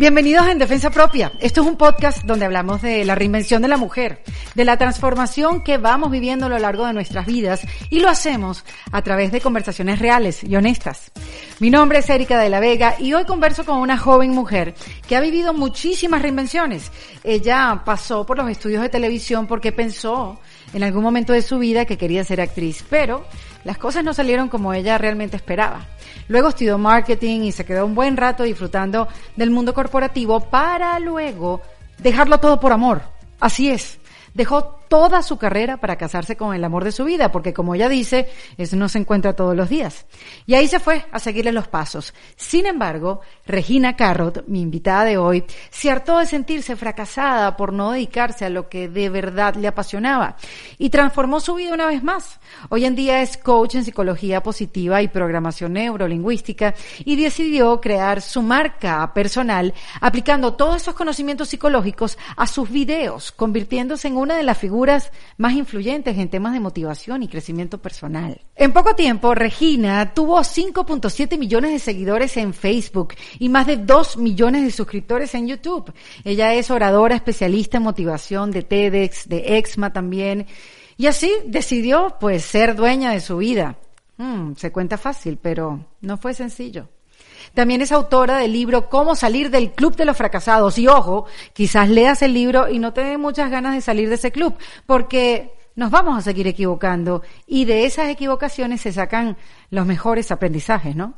Bienvenidos en Defensa Propia. Esto es un podcast donde hablamos de la reinvención de la mujer, de la transformación que vamos viviendo a lo largo de nuestras vidas y lo hacemos a través de conversaciones reales y honestas. Mi nombre es Erika de la Vega y hoy converso con una joven mujer que ha vivido muchísimas reinvenciones. Ella pasó por los estudios de televisión porque pensó en algún momento de su vida que quería ser actriz, pero las cosas no salieron como ella realmente esperaba. Luego estudió marketing y se quedó un buen rato disfrutando del mundo corporativo para luego dejarlo todo por amor. Así es. Dejó toda su carrera para casarse con el amor de su vida, porque como ella dice, eso no se encuentra todos los días. Y ahí se fue a seguirle los pasos. Sin embargo, Regina Carrot, mi invitada de hoy, se hartó de sentirse fracasada por no dedicarse a lo que de verdad le apasionaba y transformó su vida una vez más. Hoy en día es coach en psicología positiva y programación neurolingüística y decidió crear su marca personal aplicando todos esos conocimientos psicológicos a sus videos, convirtiéndose en una de las figuras más influyentes en temas de motivación y crecimiento personal. En poco tiempo, Regina tuvo 5.7 millones de seguidores en Facebook y más de 2 millones de suscriptores en YouTube. Ella es oradora especialista en motivación de TEDx, de EXMA también. Y así decidió, pues, ser dueña de su vida. Hmm, se cuenta fácil, pero no fue sencillo. También es autora del libro Cómo salir del club de los fracasados. Y ojo, quizás leas el libro y no te muchas ganas de salir de ese club, porque nos vamos a seguir equivocando y de esas equivocaciones se sacan los mejores aprendizajes, ¿no?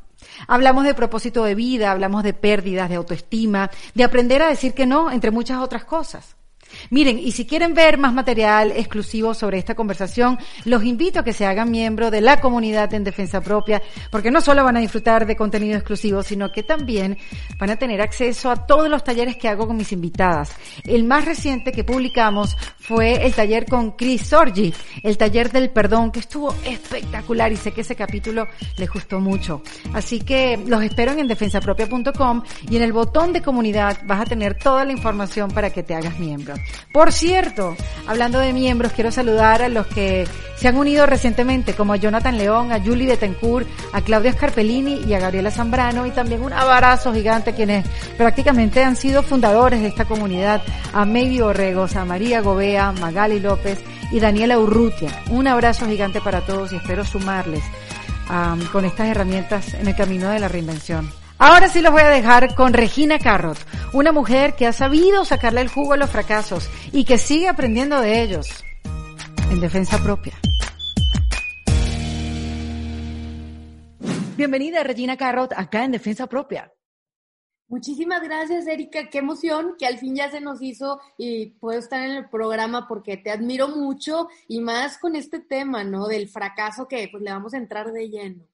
Hablamos de propósito de vida, hablamos de pérdidas, de autoestima, de aprender a decir que no, entre muchas otras cosas. Miren, y si quieren ver más material exclusivo sobre esta conversación, los invito a que se hagan miembro de la comunidad en Defensa Propia, porque no solo van a disfrutar de contenido exclusivo, sino que también van a tener acceso a todos los talleres que hago con mis invitadas. El más reciente que publicamos fue el taller con Chris Sorgi, el taller del perdón, que estuvo espectacular y sé que ese capítulo les gustó mucho. Así que los espero en defensapropia.com y en el botón de comunidad vas a tener toda la información para que te hagas miembro. Por cierto, hablando de miembros, quiero saludar a los que se han unido recientemente, como a Jonathan León, a Julie Betancourt, a Claudia Scarpellini y a Gabriela Zambrano, y también un abrazo gigante quienes prácticamente han sido fundadores de esta comunidad, a Maybe Borregos, a María Gobea, Magali López y Daniela Urrutia. Un abrazo gigante para todos y espero sumarles con estas herramientas en el camino de la reinvención. Ahora sí los voy a dejar con Regina Carrot, una mujer que ha sabido sacarle el jugo a los fracasos y que sigue aprendiendo de ellos en defensa propia. Bienvenida Regina Carrot acá en Defensa Propia. Muchísimas gracias, Erika. Qué emoción que al fin ya se nos hizo y puedo estar en el programa porque te admiro mucho y más con este tema, ¿no? Del fracaso que pues le vamos a entrar de lleno.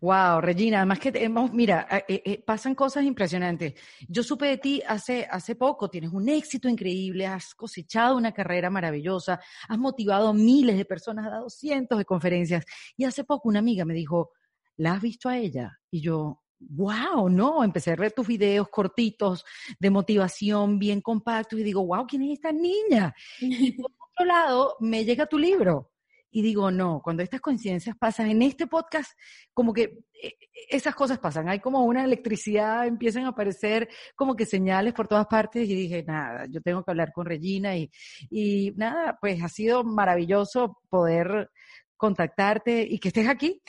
Wow, Regina, además que hemos, mira, eh, eh, pasan cosas impresionantes. Yo supe de ti hace, hace poco, tienes un éxito increíble, has cosechado una carrera maravillosa, has motivado a miles de personas, has dado cientos de conferencias. Y hace poco una amiga me dijo, ¿la has visto a ella? Y yo, wow, no, empecé a ver tus videos cortitos de motivación bien compactos y digo, wow, ¿quién es esta niña? Y por otro lado, me llega tu libro y digo, no, cuando estas coincidencias pasan en este podcast, como que eh, esas cosas pasan, hay como una electricidad, empiezan a aparecer como que señales por todas partes y dije, nada, yo tengo que hablar con Regina y, y nada, pues ha sido maravilloso poder contactarte y que estés aquí.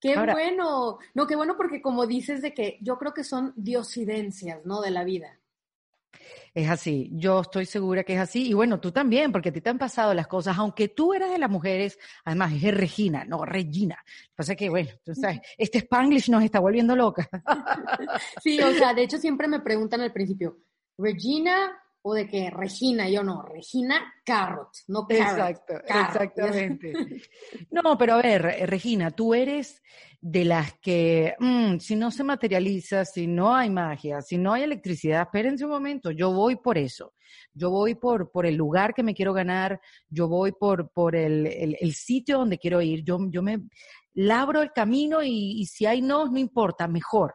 Qué bueno, no, qué bueno porque como dices de que yo creo que son diosidencias, ¿no? De la vida. Es así, yo estoy segura que es así. Y bueno, tú también, porque a ti te han pasado las cosas, aunque tú eras de las mujeres, además es Regina, no Regina. Lo que pasa es que, bueno, tú sabes, este Spanglish nos está volviendo loca. Sí, o sea, de hecho siempre me preguntan al principio, Regina o de que Regina, yo no, Regina Carrot, no Carrot. Exacto, exactamente. No, pero a ver, Regina, tú eres de las que, mm, si no se materializa, si no hay magia, si no hay electricidad, espérense un momento, yo voy por eso. Yo voy por, por el lugar que me quiero ganar, yo voy por, por el, el, sitio donde quiero ir, yo, yo me labro el camino y, y si hay no, no importa, mejor.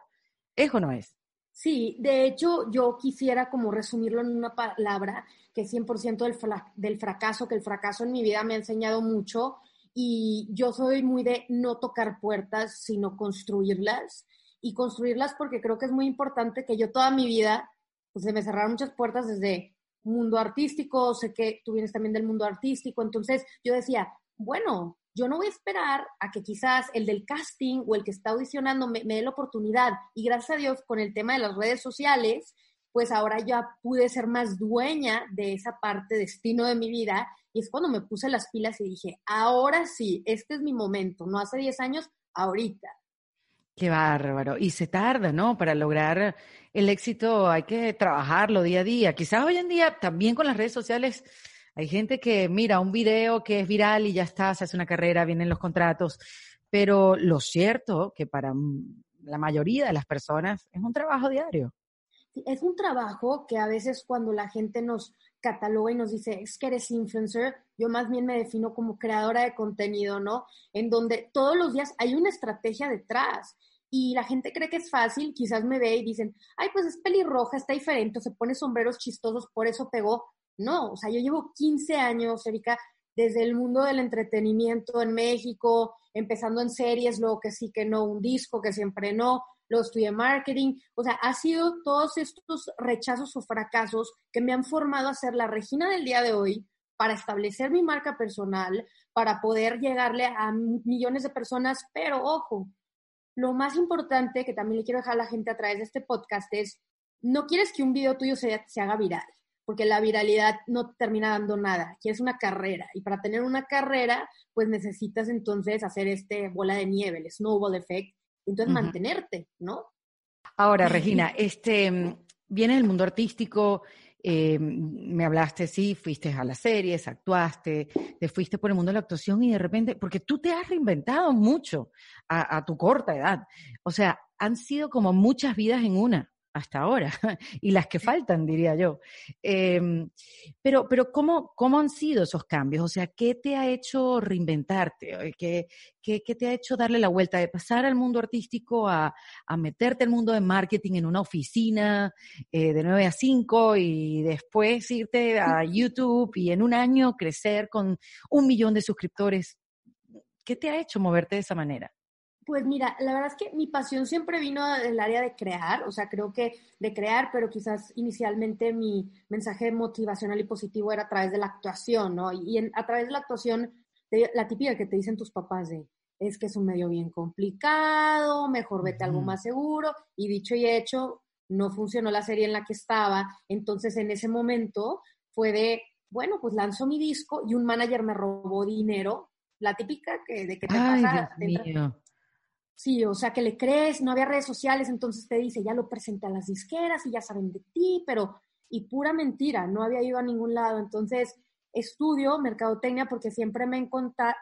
¿Eso no es? Sí, de hecho yo quisiera como resumirlo en una palabra, que es 100% del, del fracaso, que el fracaso en mi vida me ha enseñado mucho y yo soy muy de no tocar puertas, sino construirlas y construirlas porque creo que es muy importante que yo toda mi vida pues se me cerraron muchas puertas desde mundo artístico, sé que tú vienes también del mundo artístico, entonces yo decía, bueno, yo no voy a esperar a que quizás el del casting o el que está audicionando me, dé la oportunidad. Y gracias a Dios, con el tema de las redes sociales, pues ahora ya pude ser más dueña de esa parte destino de mi vida. Y es cuando me puse las pilas y dije, ahora sí, este es mi momento, no hace 10 años, ahorita. Qué bárbaro. Y se tarda, ¿no? Para lograr el éxito hay que trabajarlo día a día. Quizás hoy en día también con las redes sociales hay gente que mira un video que es viral y ya está, se hace una carrera, vienen los contratos. Pero lo cierto que para la mayoría de las personas es un trabajo diario. Es un trabajo que a veces cuando la gente nos cataloga y nos dice, es que eres influencer, yo más bien me defino como creadora de contenido, ¿no? En donde todos los días hay una estrategia detrás y la gente cree que es fácil, quizás me ve y dicen, ay, pues es pelirroja, está diferente, se pone sombreros chistosos, por eso pegó. No, o sea, yo llevo 15 años, Erika, desde el mundo del entretenimiento en México, empezando en series, luego que sí, que no, un disco, que siempre no, luego estudié marketing, o sea, ha sido todos estos rechazos o fracasos que me han formado a ser la Regina del día de hoy para establecer mi marca personal, para poder llegarle a millones de personas, pero ojo, lo más importante que también le quiero dejar a la gente a través de este podcast es, no quieres que un video tuyo se, se haga viral, porque la viralidad no te termina dando nada, quieres una carrera, y para tener una carrera, pues necesitas entonces hacer este bola de nieve, el snowball effect, entonces mantenerte, ¿no? Ahora, Regina, este, viene del mundo artístico, eh, me hablaste, sí, fuiste a las series, actuaste, te fuiste por el mundo de la actuación y de repente, porque tú te has reinventado mucho a, a tu corta edad. O sea, han sido como muchas vidas en una hasta ahora, y las que faltan, diría yo. Em, pero, pero ¿cómo, ¿cómo han sido esos cambios? O sea, ¿qué te ha hecho reinventarte? ¿Qué, qué, qué te ha hecho darle la vuelta de pasar al mundo artístico a, a meterte al mundo de marketing en una oficina eh, de 9 a 5 y después irte a YouTube y en un año crecer con un millón de suscriptores? ¿Qué te ha hecho moverte de esa manera? Pues mira, la verdad es que mi pasión siempre vino del área de crear, o sea, creo que de crear, pero quizás inicialmente mi mensaje motivacional y positivo era a través de la actuación, ¿no? Y a través de la actuación, la típica que te dicen tus papás de, es que es un medio bien complicado, mejor vete algo más seguro, y dicho y hecho, no funcionó la serie en la que estaba, entonces en ese momento fue de, bueno, pues lanzo mi disco y un manager me robó dinero, la típica que, de que te pasa... Sí, o sea, que le crees, no había redes sociales, entonces te dice, ya lo presenté a las disqueras y ya saben de ti, pero, y pura mentira, no había ido a ningún lado. Entonces, estudio mercadotecnia porque siempre me,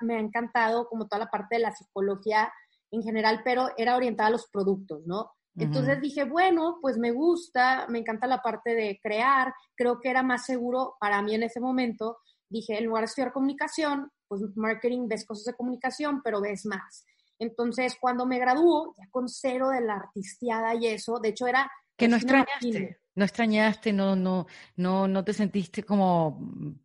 me ha encantado como toda la parte de la psicología en general, pero era orientada a los productos, ¿no? Entonces dije, bueno, pues me gusta, me encanta la parte de crear, creo que era más seguro para mí en ese momento. Dije, en lugar de estudiar comunicación, pues marketing ves cosas de comunicación, pero ves más. Entonces, cuando me graduó, ya con cero de la artisteada y eso, de hecho era... Que no extrañaste, no extrañaste, no, no, no, no te sentiste como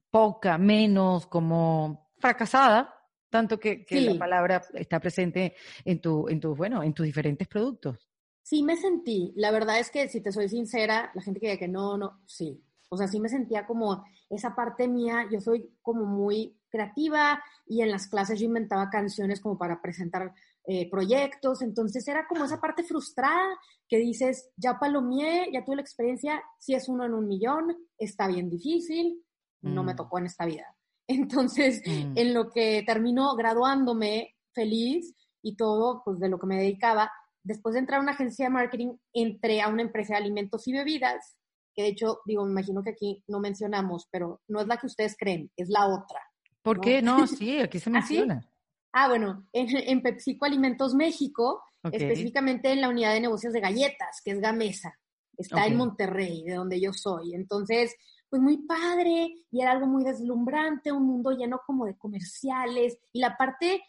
poca, menos, como fracasada, tanto que, la palabra está presente en tu, en tus, bueno, en tus diferentes productos. Sí, me sentí. La verdad es que, si te soy sincera, la gente que dice que no, no, sí. O sea, sí me sentía como esa parte mía, yo soy como muy creativa y en las clases yo inventaba canciones como para presentar eh, proyectos, entonces era como esa parte frustrada que dices, ya palomié, ya tuve la experiencia, si es uno en un millón, está bien difícil, no me mm. tocó en esta vida. Entonces, mm. en lo que terminó graduándome feliz y todo, pues de lo que me dedicaba, después de entrar a una agencia de marketing, entré a una empresa de alimentos y bebidas, que de hecho, digo, me imagino que aquí no mencionamos, pero no es la que ustedes creen, es la otra. ¿Por qué? No, sí, aquí se ¿Ah, menciona. Ah, bueno, en, en, PepsiCo Alimentos México, específicamente en la unidad de negocios de galletas, que es Gamesa. Está en Monterrey, de donde yo soy. Entonces, pues muy padre y era algo muy deslumbrante, un mundo lleno como de comerciales y la parte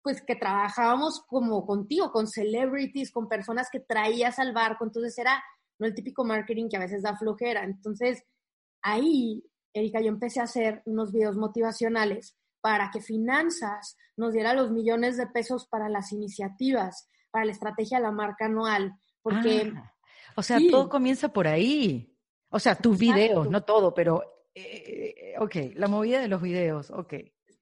pues que trabajábamos como contigo, con celebrities, con personas que traías al barco, entonces era no el típico marketing que a veces da flojera. Entonces, ahí Erika, yo empecé a hacer unos videos motivacionales para que finanzas nos diera los millones de pesos para las iniciativas, para la estrategia de la marca anual, porque... Ah, o sea, todo comienza por ahí. O sea, tus videos, no todo, pero, eh, ok, la movida de los videos, ok.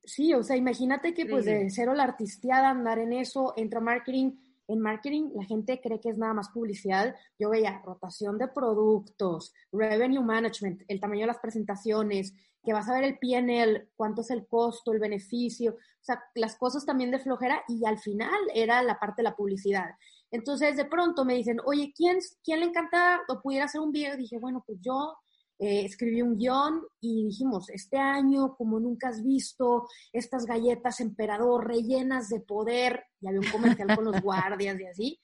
Sí, o sea, imagínate que pues de cero la artisteada, andar en eso, entra marketing. En marketing la gente cree que es nada más publicidad. Yo veía rotación de productos, revenue management, el tamaño de las presentaciones, que vas a ver el PNL, cuánto es el costo, el beneficio, o sea, las cosas también de flojera y al final era la parte de la publicidad. Entonces, de pronto me dicen, oye, ¿quién, ¿quién le encanta o pudiera hacer un video? dije, bueno, pues yo eh, escribí un guion y dijimos, este año, como nunca has visto, estas galletas emperador rellenas de poder, y había un comercial con los guardias y así.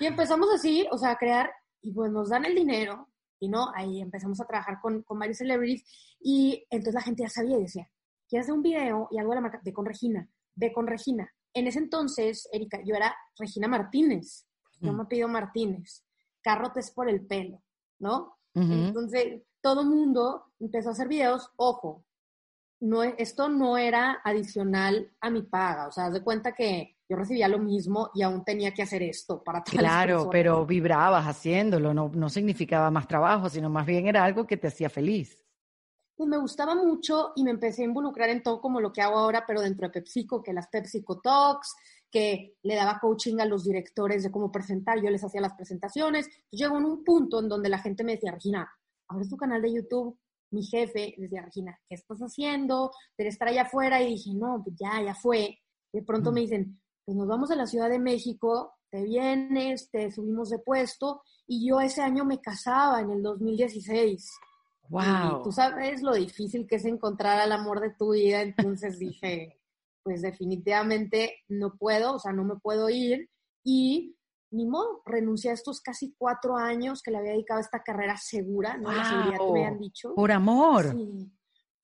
Y empezamos así, o sea, a crear, y pues nos dan el dinero, y no, ahí empezamos a trabajar con, con varios celebrities, y entonces la gente ya sabía y decía, ¿quieres hacer un video? Y algo de la marca, ve con Regina, ve con Regina. En ese entonces, Erika, yo era Regina Martínez, no mm. me pido Martínez, carrotes por el pelo, ¿no? Entonces, todo mundo empezó a hacer videos, ojo, no, esto no era adicional a mi paga, o sea, haz de cuenta que yo recibía lo mismo y aún tenía que hacer esto para Claro, pero vibrabas haciéndolo, no, no significaba más trabajo, sino más bien era algo que te hacía feliz. Pues me gustaba mucho y me empecé a involucrar en todo como lo que hago ahora, pero dentro de PepsiCo, que las PepsiCo Talks, que le daba coaching a los directores de cómo presentar, yo les hacía las presentaciones. Llegó en un punto en donde la gente me decía, Regina, abres tu canal de YouTube, mi jefe decía, Regina, ¿qué estás haciendo? Debes estar allá afuera. Y dije, no, pues ya, ya fue. De pronto me dicen, pues nos vamos a la Ciudad de México, te vienes, te subimos de puesto. Y yo ese año me casaba en el 2016. Wow. Y tú sabes lo difícil que es encontrar al amor de tu vida. Entonces dije, pues definitivamente no puedo, o sea, no me puedo ir. Y ni modo, renuncié a estos casi cuatro años que le había dedicado a esta carrera segura, ¿no? La seguridad que me habían dicho. Por amor.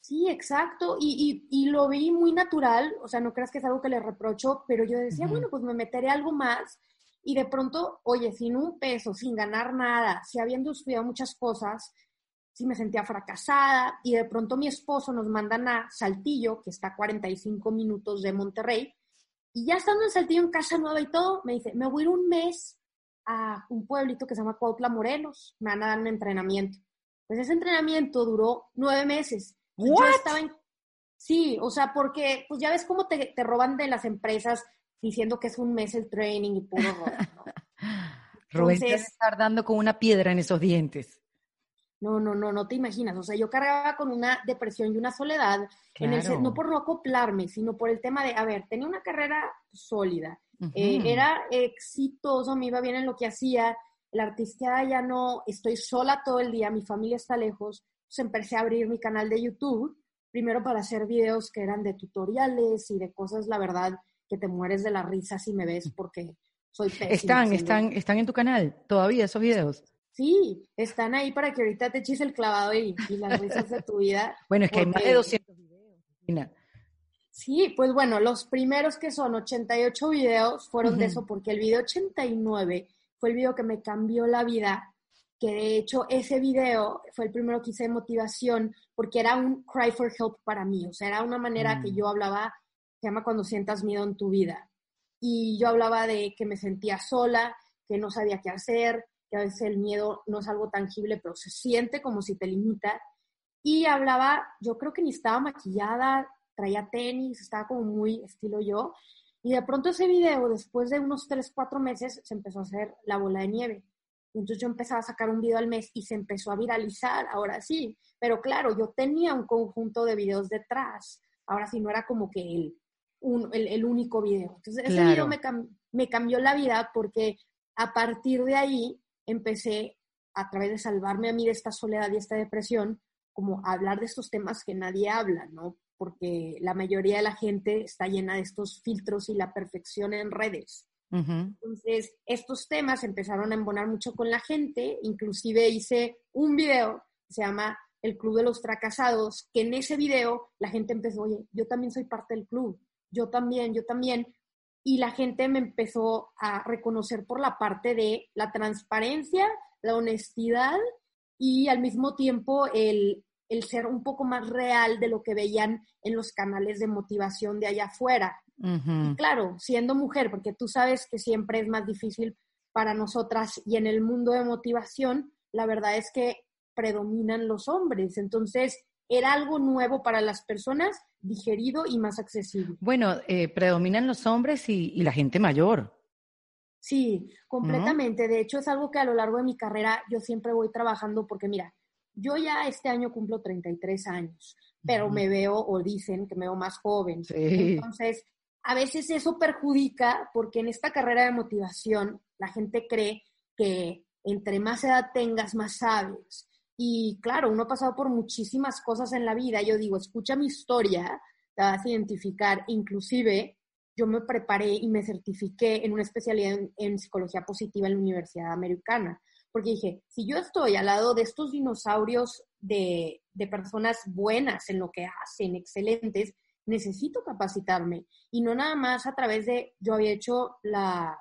Sí, exacto. Y, y, lo vi muy natural, o sea, no creas que es algo que le reprocho, pero yo decía, bueno, pues me meteré algo más. Y de pronto, oye, sin un peso, sin ganar nada, si habiendo estudiado muchas cosas, sí me sentía fracasada. Y de pronto mi esposo nos mandan a Saltillo, que está a 45 minutos de Monterrey, y ya estando en Saltillo, en casa nueva y todo, me dice, me voy a ir un mes a un pueblito que se llama Cuautla, Morelos. Me van a dar un entrenamiento. Pues ese entrenamiento duró nueve meses. Yo estaba en... Sí, o sea, porque pues ya ves cómo te, te, roban de las empresas diciendo que es un mes el training y puro ¿no? Rubén estar dando con una piedra en esos dientes. No, no, no, no te imaginas. O sea, yo cargaba con una depresión y una soledad, en el, no por no acoplarme, sino por el tema de, a ver, tenía una carrera sólida, eh, era exitoso, me iba bien en lo que hacía, la artista ya no, estoy sola todo el día, mi familia está lejos, pues empecé a abrir mi canal de YouTube, primero para hacer videos que eran de tutoriales y de cosas, la verdad, que te mueres de la risa si me ves porque soy pésima. Están, están, están en tu canal todavía esos videos. Sí, están ahí para que ahorita te eches el clavado y, las risas de tu vida. Bueno, es que hay más de 200 videos. Sí, pues bueno, los primeros que son 88 videos fueron de eso, porque el video 89 fue el video que me cambió la vida, que de hecho ese video fue el primero que hice de motivación, porque era un cry for help para mí, o sea, era una manera que mm. yo hablaba, se llama cuando sientas miedo en tu vida. Y yo hablaba de que me sentía sola, que no sabía qué hacer, que a veces el miedo no es algo tangible, pero se siente como si te limita. Y hablaba, yo creo que ni estaba maquillada, traía tenis, estaba como muy estilo yo. Y de pronto ese video, después de unos 3, 4 meses, se empezó a hacer la bola de nieve. entonces yo empezaba a sacar un video al mes y se empezó a viralizar, ahora sí. Pero claro, yo tenía un conjunto de videos detrás. Ahora sí, no era como que el, el, único video. Entonces ese video me, me cambió la vida porque a partir de ahí empecé a través de salvarme a mí de esta soledad y esta depresión, como a hablar de estos temas que nadie habla, ¿no? Porque la mayoría de la gente está llena de estos filtros y la perfección en redes. Entonces, estos temas empezaron a embonar mucho con la gente, inclusive hice un video que se llama El Club de los Fracasados, que en ese video la gente empezó, oye, yo también soy parte del club, yo también, yo también, y la gente me empezó a reconocer por la parte de la transparencia, la honestidad y al mismo tiempo el, ser un poco más real de lo que veían en los canales de motivación de allá afuera. Y claro, siendo mujer, porque tú sabes que siempre es más difícil para nosotras y en el mundo de motivación, la verdad es que predominan los hombres. Entonces, era algo nuevo para las personas, digerido y más accesible. Bueno, eh, predominan los hombres y, la gente mayor. Sí, completamente. De hecho, es algo que a lo largo de mi carrera yo siempre voy trabajando porque, mira, yo ya este año cumplo 33 años, pero me veo o dicen que me veo más joven. Entonces, a veces eso perjudica porque en esta carrera de motivación la gente cree que entre más edad tengas, más sabes. Y claro, uno ha pasado por muchísimas cosas en la vida. Yo digo, escucha mi historia, te vas a identificar. Inclusive, yo me preparé y me certifiqué en una especialidad en, psicología positiva en la Universidad Americana. Porque dije, si yo estoy al lado de estos dinosaurios de, de personas buenas en lo que hacen, excelentes, necesito capacitarme. Y no nada más a través de, yo había hecho la,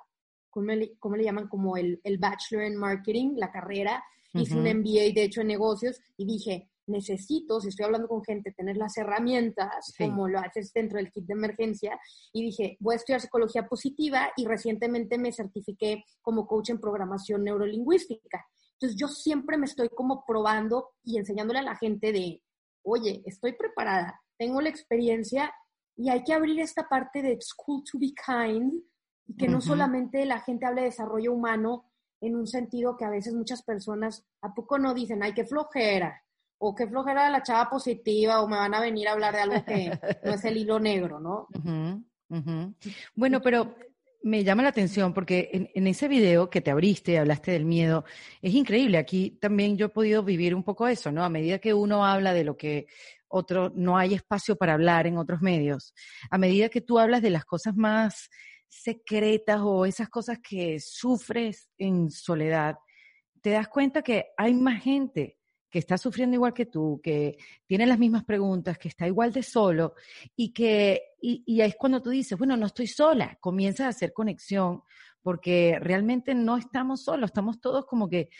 ¿cómo le, llaman? Como el, el, Bachelor en Marketing, la carrera. Hice un MBA, de hecho, en negocios y dije, necesito, si estoy hablando con gente, tener las herramientas, como lo haces dentro del kit de emergencia. Y dije, voy a estudiar psicología positiva y recientemente me certifiqué como coach en programación neurolingüística. Entonces, yo siempre me estoy como probando y enseñándole a la gente de, oye, estoy preparada, tengo la experiencia y hay que abrir esta parte de school to be kind y que no solamente la gente hable de desarrollo humano en un sentido que a veces muchas personas, ¿a poco no dicen, ay, qué flojera? O qué flojera la chava positiva, o me van a venir a hablar de algo que no es el hilo negro, ¿no? Bueno, pero me llama la atención porque en, ese video que te abriste, hablaste del miedo, es increíble. Aquí también yo he podido vivir un poco eso, ¿no? A medida que uno habla de lo que otro, no hay espacio para hablar en otros medios, a medida que tú hablas de las cosas más secretas o esas cosas que sufres en soledad, te das cuenta que hay más gente que está sufriendo igual que tú, que tiene las mismas preguntas, que está igual de solo y que, y, es cuando tú dices, bueno, no estoy sola, comienzas a hacer conexión porque realmente no estamos solos, estamos todos como que,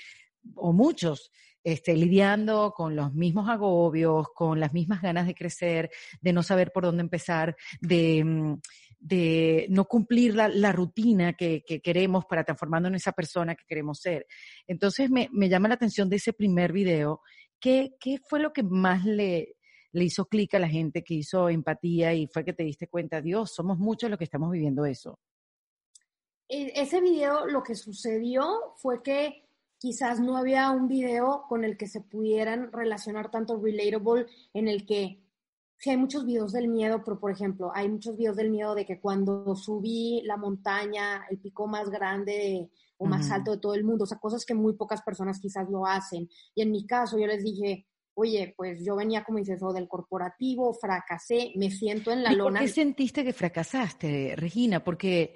o muchos, este, lidiando con los mismos agobios, con las mismas ganas de crecer, de no saber por dónde empezar, de, mm, de no cumplir la, rutina que, queremos para transformarnos en esa persona que queremos ser. Entonces me, llama la atención de ese primer video. ¿Qué, qué fue lo que más le, le hizo clic a la gente, que hizo empatía y fue que te diste cuenta, Dios, somos muchos los que estamos viviendo eso? E, ese video lo que sucedió fue que quizás no había un video con el que se pudieran relacionar tanto relatable, en el que sí hay muchos videos del miedo, pero por ejemplo, hay muchos videos del miedo de que cuando subí la montaña, el pico más grande o más alto de todo el mundo, o sea, cosas que muy pocas personas quizás lo hacen. Y en mi caso, yo les dije, oye, pues yo venía, como dices, o del corporativo, fracasé, me siento en la lona. ¿Por qué sentiste que fracasaste, Regina? Porque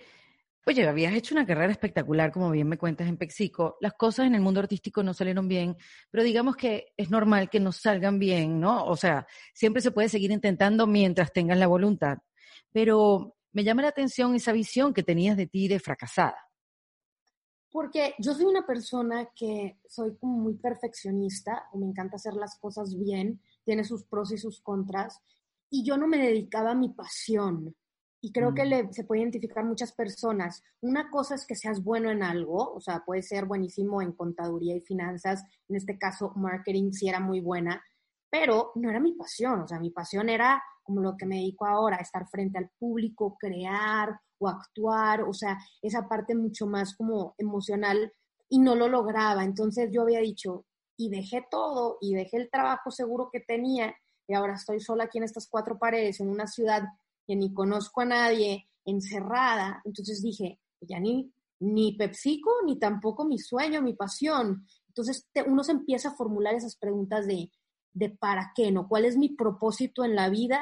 Oye, habías hecho una carrera espectacular, como bien me cuentas en Pexico. Las cosas en el mundo artístico no salieron bien, pero digamos que es normal que no salgan bien, ¿no? O sea, siempre se puede seguir intentando mientras tengas la voluntad. Pero me llama la atención esa visión que tenías de ti de fracasada. Porque yo soy una persona que soy muy perfeccionista, me encanta hacer las cosas bien, tiene sus pros y sus contras, y yo no me dedicaba a mi pasión y creo que mm. le, se puede identificar muchas personas. Una cosa es que seas bueno en algo, o sea, puede ser buenísimo en contaduría y finanzas, en este caso marketing sí era muy buena, pero no era mi pasión, o sea, mi pasión era como lo que me dedico ahora, estar frente al público, crear o actuar, o sea, esa parte mucho más como emocional y no lo lograba. Entonces yo había dicho, y dejé todo, y dejé el trabajo seguro que tenía, y ahora estoy sola aquí en estas cuatro paredes, en una ciudad que ni conozco a nadie, encerrada. Entonces dije, ya ni, ni PepsiCo, ni tampoco mi sueño, mi pasión. Entonces uno se empieza a formular esas preguntas de, de para qué, ¿no? ¿Cuál es mi propósito en la vida?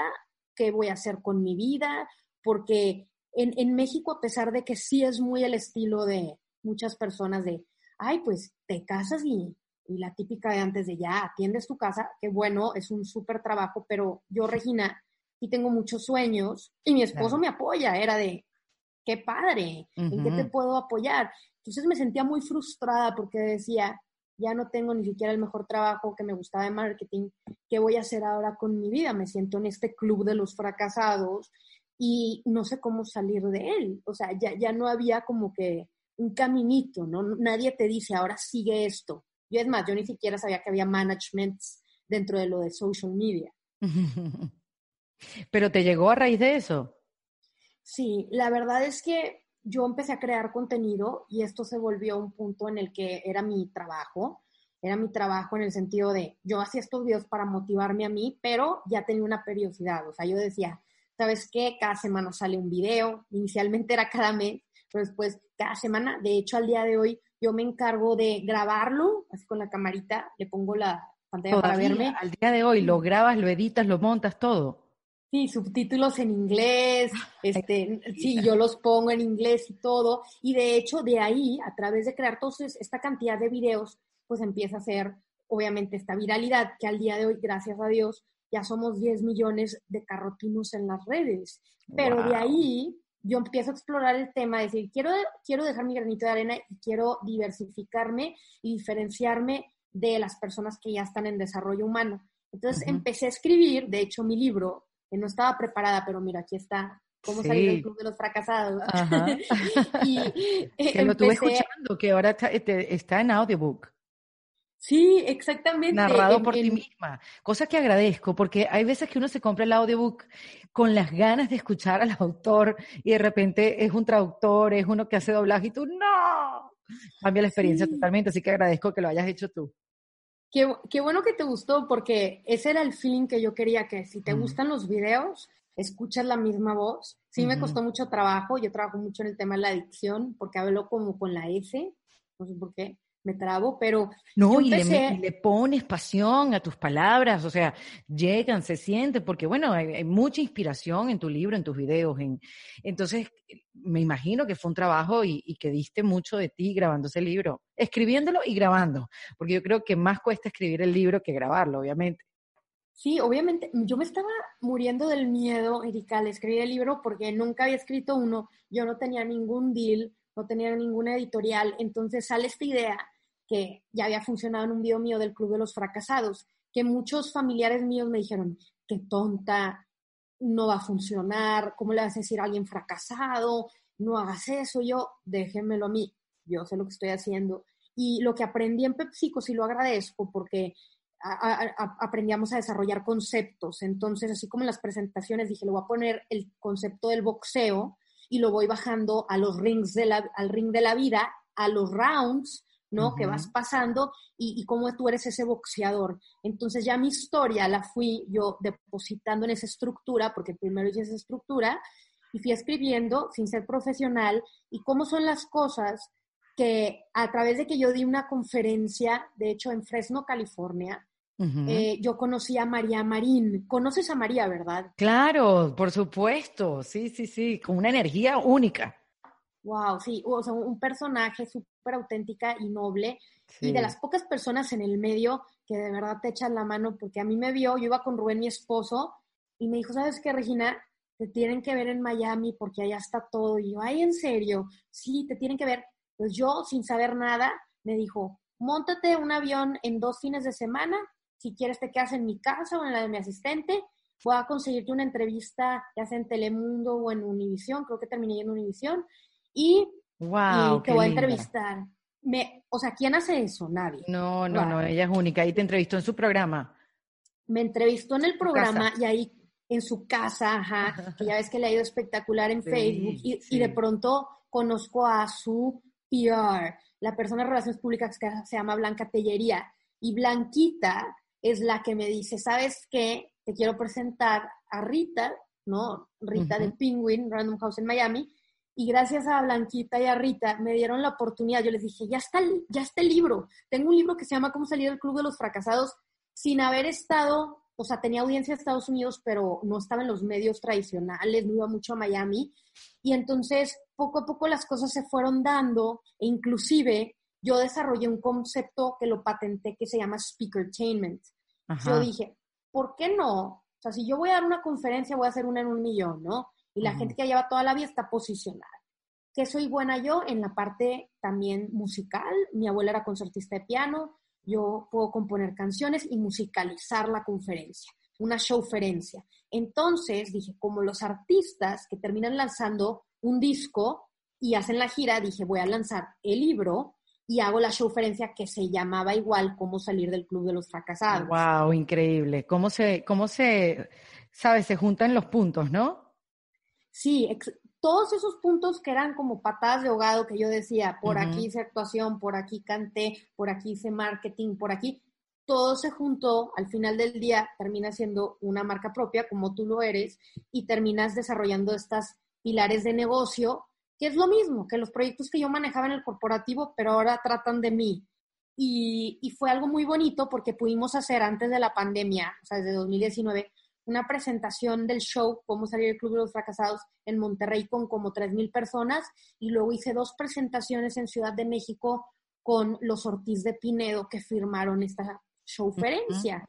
¿Qué voy a hacer con mi vida? Porque en, en México, a pesar de que sí es muy el estilo de muchas personas de, ay, pues te casas y, y la típica de antes de ya atiendes tu casa, que bueno, es un súper trabajo, pero yo, Regina, y tengo muchos sueños y mi esposo me apoya, era de, qué padre, ¿en qué te puedo apoyar? Entonces me sentía muy frustrada porque decía, ya no tengo ni siquiera el mejor trabajo que me gustaba de marketing, ¿qué voy a hacer ahora con mi vida? Me siento en este club de los fracasados y no sé cómo salir de él. O sea, ya, ya no había como que un caminito, ¿no? Nadie te dice, ahora sigue esto. Yo es más, yo ni siquiera sabía que había managements dentro de lo de social media. Pero te llegó a raíz de eso. Sí, la verdad es que yo empecé a crear contenido y esto se volvió un punto en el que era mi trabajo. Era mi trabajo en el sentido de, yo hacía estos videos para motivarme a mí, pero ya tenía una periodicidad. O sea, yo decía, ¿sabes qué? Cada semana sale un video. Inicialmente era cada mes, pero después cada semana. De hecho, al día de hoy yo me encargo de grabarlo, así con la camarita, le pongo la pantalla para verme. Al día de hoy lo grabas, lo editas, lo montas, todo. Sí, subtítulos en inglés, este, sí, yo los pongo en inglés y todo. Y de hecho, de ahí, a través de crear toda esta cantidad de videos, pues empieza a ser, obviamente, esta viralidad que al día de hoy, gracias a Dios, ya somos 10 millones de carrotinos en las redes. Pero de ahí yo empiezo a explorar el tema, de decir, quiero, quiero dejar mi granito de arena y quiero diversificarme y diferenciarme de las personas que ya están en desarrollo humano. Entonces empecé a escribir, de hecho mi libro, no estaba preparada, pero mira, aquí está, cómo salir del club de los fracasados. y, que lo tuve escuchando, que ahora está, este, está en audiobook. Sí, exactamente. Narrado por ti misma. Cosa que agradezco, porque hay veces que uno se compra el audiobook con las ganas de escuchar al autor y de repente es un traductor, es uno que hace doblaje y tú, ¡no! Cambia la experiencia totalmente, así que agradezco que lo hayas hecho tú. Qué, qué, bueno que te gustó, porque ese era el feeling que yo quería, que si te gustan los videos, escuchas la misma voz. Sí me costó mucho trabajo, yo trabajo mucho en el tema de la adicción, porque hablo como con la S, no sé por qué me trabo, pero... No, y, le, pones pasión a tus palabras, o sea, llegan, se sienten, porque bueno, hay, mucha inspiración en tu libro, en tus videos, en, entonces me imagino que fue un trabajo y, y, que diste mucho de ti grabando ese libro, escribiéndolo y grabando, porque yo creo que más cuesta escribir el libro que grabarlo, obviamente. Sí, obviamente, yo me estaba muriendo del miedo, Erika, al escribir el libro porque nunca había escrito uno, yo no tenía ningún deal, no tenía ninguna editorial, entonces sale esta idea que ya había funcionado en un video mío del Club de los Fracasados, que muchos familiares míos me dijeron, qué tonta, no va a funcionar, ¿cómo le vas a decir a alguien fracasado? No hagas eso, yo, déjenmelo a mí, yo sé lo que estoy haciendo. Y lo que aprendí en PepsiCo sí lo agradezco porque aprendíamos a desarrollar conceptos. Entonces, así como en las presentaciones dije, le voy a poner el concepto del boxeo y lo voy bajando a los rings de la, al ring de la vida, a los rounds, ¿no? Que vas pasando y, y cómo tú eres ese boxeador. Entonces ya mi historia la fui yo depositando en esa estructura, porque primero hice esa estructura y fui escribiendo sin ser profesional y cómo son las cosas que a través de que yo di una conferencia, de hecho en Fresno, California, eh, yo conocí a María Marín. Conoces a María, ¿verdad? Claro, por supuesto. Sí, sí, sí, con una energía única. Wow, sí, o sea, un personaje súper auténtica y noble y de las pocas personas en el medio que de verdad te echan la mano porque a mí me vio, yo iba con Rubén, mi esposo, y me dijo, ¿sabes qué, Regina? Te tienen que ver en Miami porque allá está todo. Y yo, ay, en serio, sí, te tienen que ver. Pues yo, sin saber nada, me dijo, montate un avión en dos fines de semana, si quieres te quedas en mi casa o en la de mi asistente, voy a conseguirte una entrevista, ya sea en Telemundo o en Univisión, creo que terminé en Univisión, y, wow, te voy a entrevistar. Me, o sea, ¿quién hace eso? Nadie. No, no, no, ella es única. Y te entrevistó en su programa. Me entrevistó en el programa y ahí en su casa, ajá, que ya ves que le ha ido espectacular en Facebook y, y, de pronto conozco a su PR, la persona de Relaciones Públicas que se llama Blanca Tellería. Y Blanquita es la que me dice, ¿sabes qué? Te quiero presentar a Rita, ¿no? Rita del Penguin, Random House en Miami, y gracias a Blanquita y a Rita me dieron la oportunidad. Yo les dije, ya está, ya está el libro. Tengo un libro que se llama Cómo salir del Club de los Fracasados sin haber estado, o sea, tenía audiencia en Estados Unidos, pero no estaba en los medios tradicionales, no iba mucho a Miami. Y entonces, poco a poco las cosas se fueron dando e inclusive yo desarrollé un concepto que lo patenté que se llama Speakertainment. Yo dije, ¿por qué no? O sea, si yo voy a dar una conferencia, voy a hacer una en un millón, ¿no? Y la gente que lleva toda la vida está posicionada. ¿Qué soy buena yo? En la parte también musical. Mi abuela era concertista de piano, yo puedo componer canciones y musicalizar la conferencia, una showferencia. Entonces dije, como los artistas que terminan lanzando un disco y hacen la gira, dije, voy a lanzar el libro y hago la showferencia que se llamaba igual Cómo salir del club de los fracasados. Wow, increíble. ¿Cómo se, cómo se, sabes, se juntan los puntos, no? Sí, todos esos puntos que eran como patadas de ahogado que yo decía, por aquí hice actuación, por aquí canté, por aquí hice marketing, por aquí, todo se juntó, al final del día termina siendo una marca propia, como tú lo eres, y terminas desarrollando estas pilares de negocio que es lo mismo que los proyectos que yo manejaba en el corporativo, pero ahora tratan de mí. Y, fue algo muy bonito porque pudimos hacer antes de la pandemia, o sea, desde 2019, una presentación del show Cómo salir del Club de los Fracasados en Monterrey con como 3.000 personas y luego hice dos presentaciones en Ciudad de México con los Ortiz de Pinedo que firmaron esta showferencia.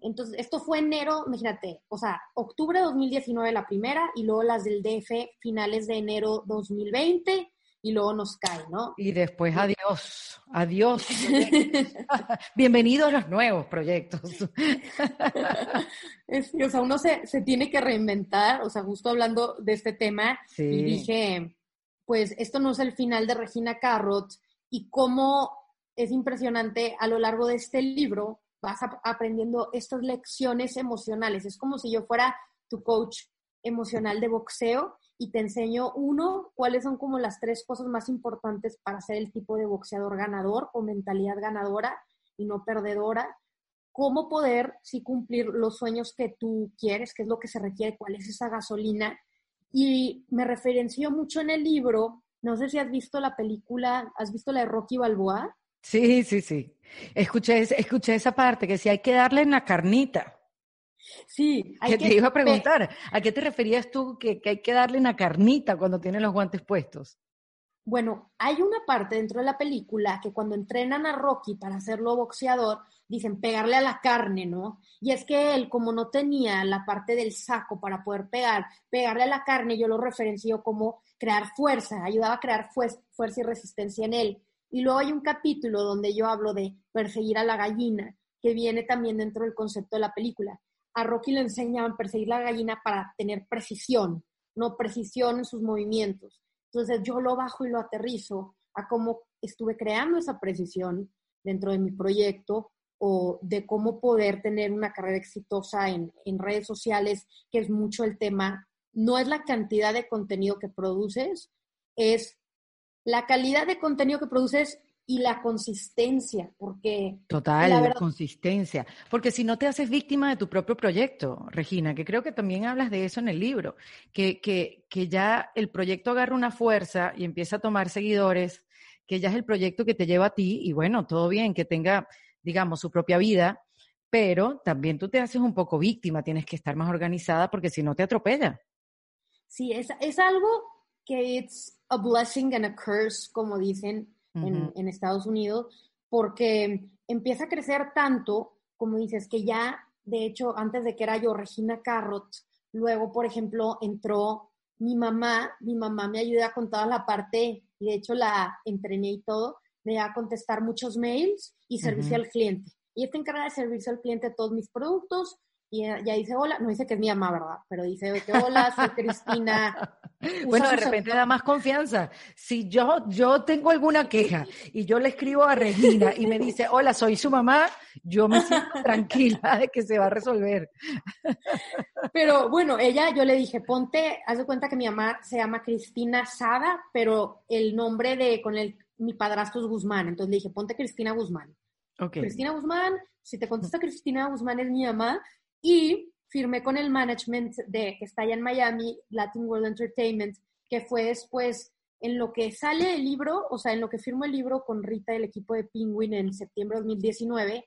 Entonces, esto fue enero, imagínate, o sea, octubre de 2019 la primera y luego las del DF finales de enero 2020 y luego nos cae, ¿no? Y después adiós, adiós. Bienvenidos a los nuevos proyectos. o sea, uno se, se, tiene que reinventar, o sea, justo hablando de este tema, y dije, pues esto no es el final de Regina Carrot y cómo es impresionante a lo largo de este libro, vas aprendiendo estas lecciones emocionales. Es como si yo fuera tu coach emocional de boxeo y te enseño, uno, cuáles son como las tres cosas más importantes para ser el tipo de boxeador ganador o mentalidad ganadora y no perdedora. Cómo poder, sí, cumplir los sueños que tú quieres, qué es lo que se requiere, cuál es esa gasolina. Y me referencio mucho en el libro, no sé si has visto la película, ¿has visto la de Rocky Balboa? Sí, sí, sí. Escuché, escuché esa parte que si hay que darle en la carnita. Sí, hay que, te iba a preguntar, ¿a qué te referías tú que, que, hay que darle en la carnita cuando tiene los guantes puestos? Bueno, hay una parte dentro de la película que cuando entrenan a Rocky para hacerlo boxeador, dicen pegarle a la carne, ¿no? Y es que él, como no tenía la parte del saco para poder pegar, pegarle a la carne, yo lo referencio como crear fuerza, ayudaba a crear fuerza y resistencia en él. Y luego hay un capítulo donde yo hablo de perseguir a la gallina, que viene también dentro del concepto de la película. A Rocky le enseñaban perseguir la gallina para tener precisión, no precisión en sus movimientos. Entonces yo lo bajo y lo aterrizo a cómo estuve creando esa precisión dentro de mi proyecto o de cómo poder tener una carrera exitosa en, en redes sociales, que es mucho el tema. No es la cantidad de contenido que produces, es la calidad de contenido que produces y la consistencia, porque... Total, la, consistencia. Porque si no te haces víctima de tu propio proyecto, Regina, que creo que también hablas de eso en el libro, que, que, que ya el proyecto agarra una fuerza y empieza a tomar seguidores, que ya es el proyecto que te lleva a ti, y bueno, todo bien, que tenga, digamos, su propia vida, pero también tú te haces un poco víctima, tienes que estar más organizada porque si no te atropella. Sí, es, es algo que es a blessing and a curse, como dicen en, Estados Unidos, porque empieza a crecer tanto, como dices, que ya, de hecho, antes de que era yo Regina Carrot, luego, por ejemplo, entró mi mamá, mi mamá me ayuda con toda la parte, y de hecho la entrené y todo, me da a contestar muchos mails y servicio al cliente. Y esta encarga de servicio al cliente de todos mis productos, y ya dice hola, no dice que es mi mamá, ¿verdad? Pero dice que hola, soy Cristina. bueno, de repente da más confianza. Si yo, yo tengo alguna queja y yo le escribo a Regina y me dice, hola, soy su mamá, yo me siento tranquila de que se va a resolver. pero bueno, ella, yo le dije, ponte, haz de cuenta que mi mamá se llama Cristina Sada, pero el nombre de, con el, mi padrastro es Guzmán. Entonces le dije, ponte Cristina Guzmán. Okay. Cristina Guzmán, si te contesta Cristina Guzmán es mi mamá, y firmé con el management de que está allá en Miami, Latin World Entertainment, que fue después en lo que sale el libro, o sea, en lo que firmo el libro con Rita del equipo de Penguin en septiembre de 2019,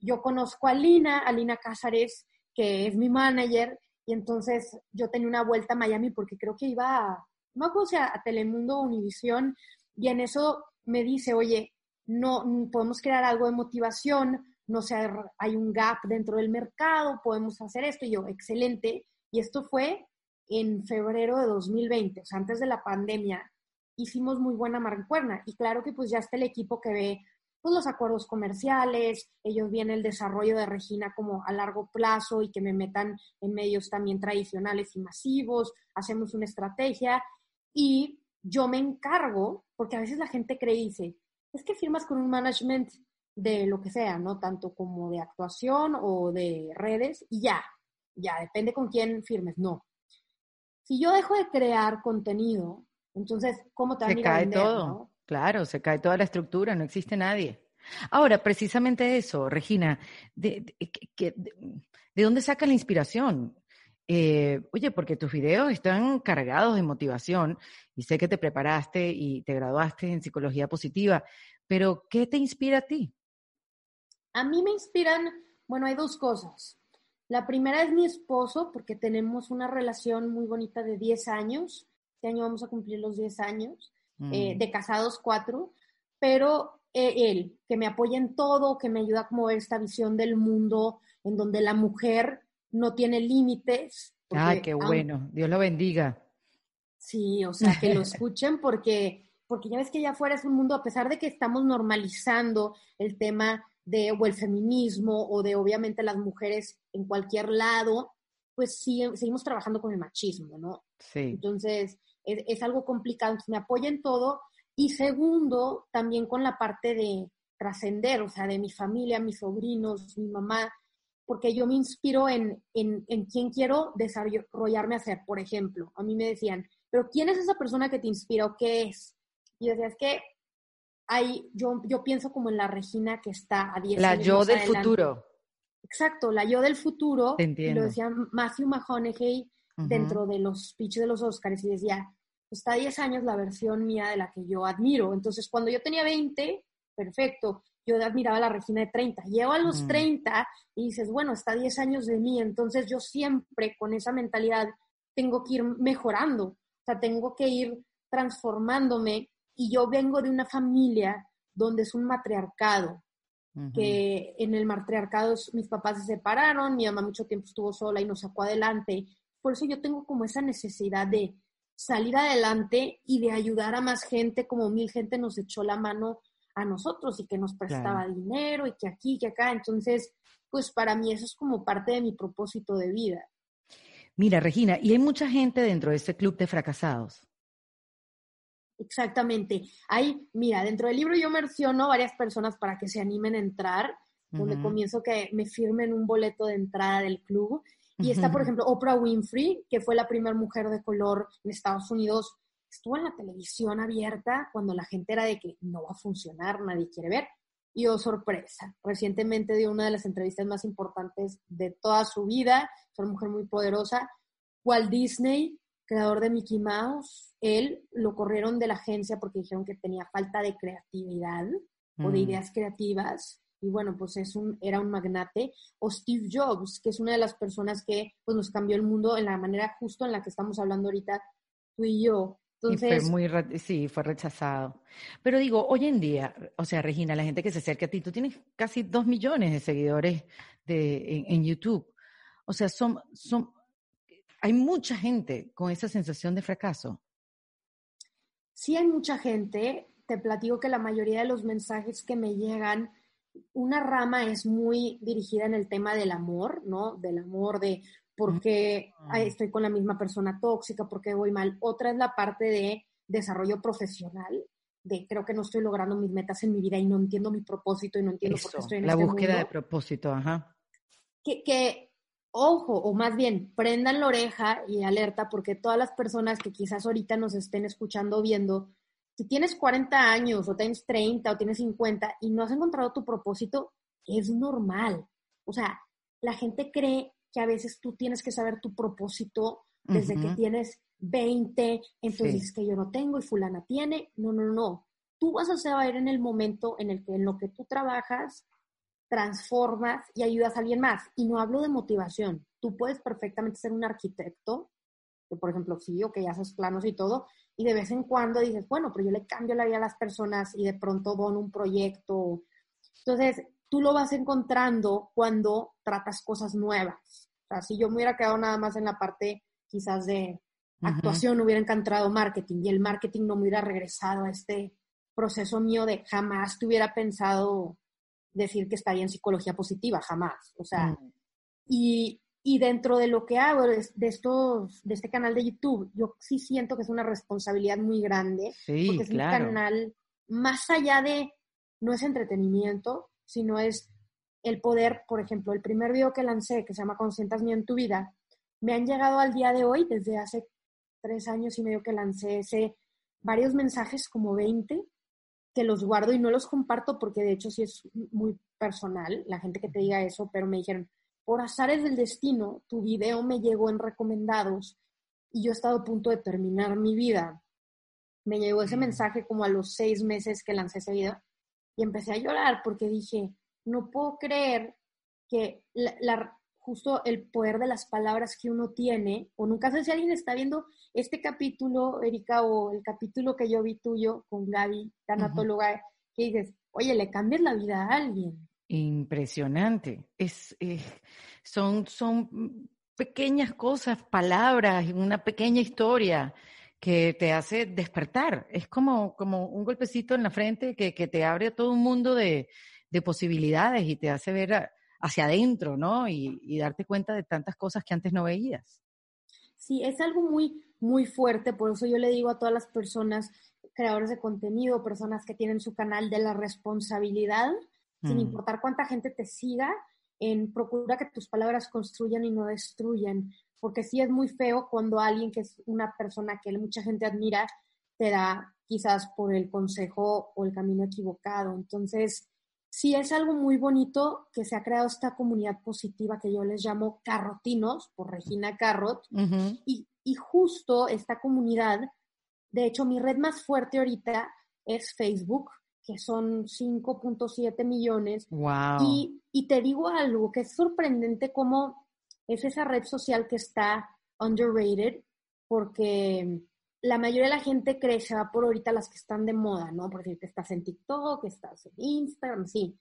yo conozco a Lina, a Lina Cázares, que es mi manager, y entonces yo tenía una vuelta a Miami porque creo que iba a, no o sea, a Telemundo, Univisión, y en eso me dice, oye, no, podemos crear algo de motivación, no sé, hay un gap dentro del mercado, podemos hacer esto. Y yo, excelente. Y esto fue en febrero de 2020, o sea, antes de la pandemia. Hicimos muy buena marcuerna. Y claro que pues ya está el equipo que ve pues, los acuerdos comerciales, ellos ven el desarrollo de Regina como a largo plazo y que me metan en medios también tradicionales y masivos, hacemos una estrategia y yo me encargo, porque a veces la gente cree y dice, es que firmas con un management de lo que sea, ¿no? Tanto como de actuación o de redes y ya, ya, depende con quién firmes, no. Si yo dejo de crear contenido, entonces, ¿cómo te van se a cae todo, claro, se cae toda la estructura, no existe nadie. Ahora, precisamente eso, Regina, ¿de, de, dónde saca la inspiración? Eh, oye, porque tus videos están cargados de motivación y sé que te preparaste y te graduaste en psicología positiva, pero ¿qué te inspira a ti? A mí me inspiran, bueno, hay dos cosas. La primera es mi esposo, porque tenemos una relación muy bonita de 10 años. Este año vamos a cumplir los 10 años, eh, mm. de casados cuatro, pero eh, él, que me apoya en todo, que me ayuda a mover esta visión del mundo en donde la mujer no tiene límites. Ah, qué bueno, Dios lo bendiga. Sí, o sea, que lo escuchen porque, porque ya ves que ya afuera es un mundo, a pesar de que estamos normalizando el tema de o el feminismo o de obviamente las mujeres en cualquier lado, pues sí, seguimos trabajando con el machismo, ¿no? Sí. Entonces, es, es algo complicado, entonces me apoya en todo. Y segundo, también con la parte de trascender, o sea, de mi familia, mis sobrinos, mi mamá, porque yo me inspiro en, en, en quién quiero desarrollarme a ser. Por ejemplo, a mí me decían, pero ¿quién es esa persona que te inspira o qué es? Y yo decía, es que hay, yo, yo pienso como en la Regina que está a 10 La yo del futuro. Exacto, la yo del futuro. Y lo decía Matthew McConaughey dentro de los speeches de los Oscars y decía, está a 10 años la versión mía de la que yo admiro. Entonces, cuando yo tenía 20, perfecto, yo admiraba a la Regina de 30. Llego a los 30 y dices, bueno, está a 10 años de mí, entonces yo siempre con esa mentalidad tengo que ir mejorando, o sea, tengo que ir transformándome y yo vengo de una familia donde es un matriarcado, que en el matriarcado mis papás se separaron, mi mamá mucho tiempo estuvo sola y nos sacó adelante. Por eso yo tengo como esa necesidad de salir adelante y de ayudar a más gente, como mil gente nos echó la mano a nosotros y que nos prestaba dinero y que aquí, que acá. Entonces, pues para mí eso es como parte de mi propósito de vida. Mira, Regina, y hay mucha gente dentro de este club de fracasados. Exactamente. Hay, mira, dentro del libro yo menciono varias personas para que se animen a entrar, donde comienzo que me firmen un boleto de entrada del club. Y está, por ejemplo, Oprah Winfrey, que fue la primera mujer de color en Estados Unidos. Estuvo en la televisión abierta cuando la gente era de que no va a funcionar, nadie quiere ver. Y oh, sorpresa, recientemente dio una de las entrevistas más importantes de toda su vida. Es una mujer muy poderosa. Walt Disney, creador de Mickey Mouse, él lo corrieron de la agencia porque dijeron que tenía falta de creatividad o de mm. ideas creativas. Y bueno, pues es un, era un magnate. O Steve Jobs, que es una de las personas que pues, nos cambió el mundo en la manera justo en la que estamos hablando ahorita tú y yo. Entonces, fue muy, sí, fue rechazado. Pero digo, hoy en día, o sea, Regina, la gente que se acerca a ti, tú tienes casi dos millones de seguidores de, en, YouTube. O sea, son, son, hay mucha gente con esa sensación de fracaso. Sí hay mucha gente. Te platico que la mayoría de los mensajes que me llegan, una rama es muy dirigida en el tema del amor, ¿no? Del amor, de por qué estoy con la misma persona tóxica, por qué voy mal. Otra es la parte de desarrollo profesional, de creo que no estoy logrando mis metas en mi vida y no entiendo mi propósito y no entiendo por qué estoy en la este búsqueda de propósito, ajá. Que, que ojo, o más bien, prendan la oreja y alerta porque todas las personas que quizás ahorita nos estén escuchando o viendo, si tienes 40 años o tienes 30 o tienes 50 y no has encontrado tu propósito, es normal. O sea, la gente cree que a veces tú tienes que saber tu propósito desde que tienes 20, entonces es que yo no tengo y fulana tiene. No, no, no. Tú vas a saber en el momento en el que en lo que tú trabajas transformas y ayudas a alguien más. Y no hablo de motivación. Tú puedes perfectamente ser un arquitecto, que por ejemplo, sí, o que ya haces planos y todo, y de vez en cuando dices, bueno, pero yo le cambio la vida a las personas y de pronto dono un proyecto. Entonces, tú lo vas encontrando cuando tratas cosas nuevas. O sea, si yo me hubiera quedado nada más en la parte quizás de actuación, hubiera encantado marketing y el marketing no me hubiera regresado a este proceso mío de jamás te hubiera pensado decir que estaría en psicología positiva, jamás. O sea, mm. y, y, dentro de lo que hago de, estos, de este canal de YouTube, yo sí siento que es una responsabilidad muy grande, sí, porque es un canal más allá de no es entretenimiento, sino es el poder, por ejemplo, el primer video que lancé, que se llama Consientas mí en tu vida, me han llegado al día de hoy, desde hace tres años y medio que lancé ese, varios mensajes, como 20, que los guardo y no los comparto porque de hecho sí es muy personal, la gente que te diga eso, pero me dijeron, por azares del destino, tu video me llegó en recomendados y yo he estado a punto de terminar mi vida. Me llegó ese mm. mensaje como a los seis meses que lancé ese video y empecé a llorar porque dije, no puedo creer que la, justo el poder de las palabras que uno tiene, o nunca sé si alguien está viendo este capítulo, Erika, o el capítulo que yo vi tuyo con Gaby, tanatóloga, que dices, oye, le cambias la vida a alguien. Impresionante. Es, eh, son, son pequeñas cosas, palabras, una pequeña historia que te hace despertar. Es como, como un golpecito en la frente que, que te abre todo un mundo de, de posibilidades y te hace ver hacia adentro, ¿no? Y, y, darte cuenta de tantas cosas que antes no veías. Sí, es algo muy, muy fuerte, por eso yo le digo a todas las personas, creadores de contenido, personas que tienen su canal, de la responsabilidad, sin mm. importar cuánta gente te siga, en procura que tus palabras construyan y no destruyan, porque sí es muy feo cuando alguien que es una persona que mucha gente admira te da quizás por el consejo o el camino equivocado. Entonces, sí es algo muy bonito que se ha creado esta comunidad positiva que yo les llamo carrotinos, por Regina Carrot, y, y, justo esta comunidad, de hecho mi red más fuerte ahorita es Facebook, que son 5.7 millones. Wow. Y, y te digo algo, que es sorprendente cómo es esa red social que está underrated, porque la mayoría de la gente cree se va por ahorita las que están de moda, ¿no? Por decir que estás en TikTok, estás en Instagram, sí.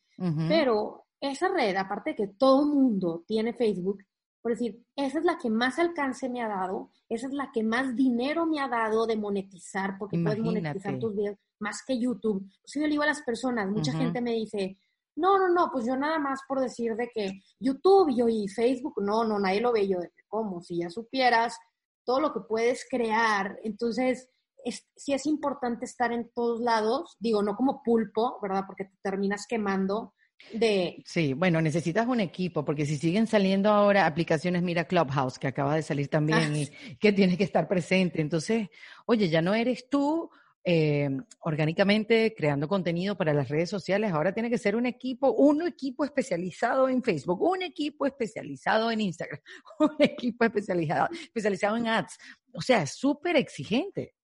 Pero esa red, aparte de que todo mundo tiene Facebook, por decir, esa es la que más alcance me ha dado, esa es la que más dinero me ha dado de monetizar, porque puedes monetizar tus videos más que YouTube. Si yo le digo a las personas, mucha gente me dice, no, no, no, pues yo nada más por decir de que YouTube y yo y Facebook, no, no, nadie lo ve yo, ¿cómo? Si ya supieras todo lo que puedes crear. Entonces, es, sí es importante estar en todos lados, digo, no como pulpo, ¿verdad? Porque te terminas quemando de... Sí, bueno, necesitas un equipo, porque si siguen saliendo ahora aplicaciones, mira Clubhouse, que acaba de salir también, y que tienes que estar presente. Entonces, oye, ya no eres tú eh, orgánicamente creando contenido para las redes sociales, ahora tiene que ser un equipo, un equipo especializado en Facebook, un equipo especializado en Instagram, un equipo especializado, especializado en ads. O sea, es súper exigente.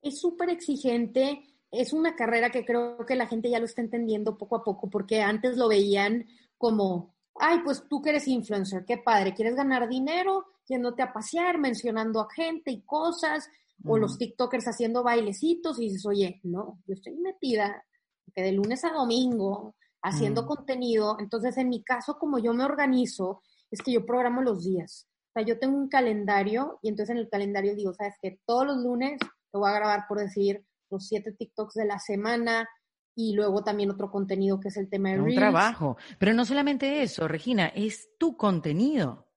Es súper exigente. Es una carrera que creo que la gente ya lo está entendiendo poco a poco, porque antes lo veían como, ay, pues tú que eres influencer, qué padre, quieres ganar dinero yéndote a pasear, mencionando a gente y cosas, o los TikTokers haciendo bailecitos y dices, oye, no, yo estoy metida que de lunes a domingo haciendo contenido. Entonces, en mi caso, como yo me organizo, es que yo programo los días. O sea, yo tengo un calendario y entonces en el calendario digo, sabes que todos los lunes te voy a grabar, por decir, los siete TikToks de la semana y luego también otro contenido que es el tema de Un trabajo. Pero no solamente eso, Regina, es tu contenido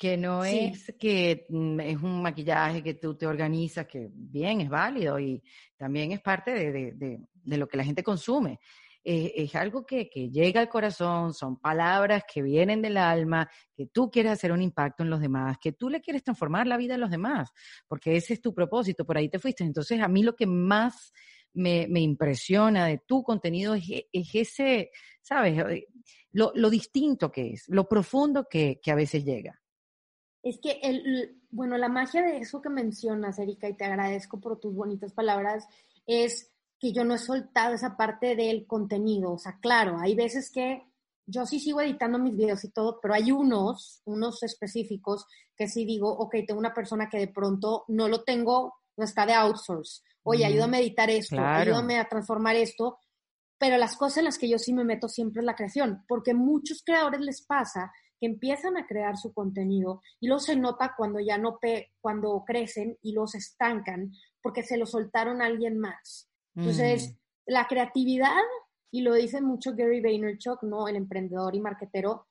que no es que mm, es un maquillaje que tú te organizas, que bien, es válido y también es parte de, lo que la gente consume. Eh, es algo que, llega al corazón, son palabras que vienen del alma, que tú quieres hacer un impacto en los demás, que tú le quieres transformar la vida de los demás, porque ese es tu propósito, por ahí te fuiste. Entonces, a mí lo que más me, impresiona de tu contenido es, ese, ¿sabes? Eh, lo, distinto que es, lo profundo que a veces llega. Es que, el, bueno, la magia de eso que mencionas, Erika, y te agradezco por tus bonitas palabras, es que yo no he soltado esa parte del contenido. O sea, claro, hay veces que yo sí sigo editando mis videos y todo, pero hay unos, unos específicos que sí digo, ok, tengo una persona que de pronto no lo tengo, no está de outsource. Oye, ayúdame a editar esto, ayúdame a transformar esto. Pero las cosas en las que yo sí me meto siempre es la creación, porque muchos creadores les pasa que empiezan a crear su contenido y luego se nota cuando ya no, pe cuando crecen y los estancan porque se lo soltaron a alguien más. Entonces, mm. la creatividad, y lo dice mucho Gary Vaynerchuk, ¿no? El emprendedor y marquetero,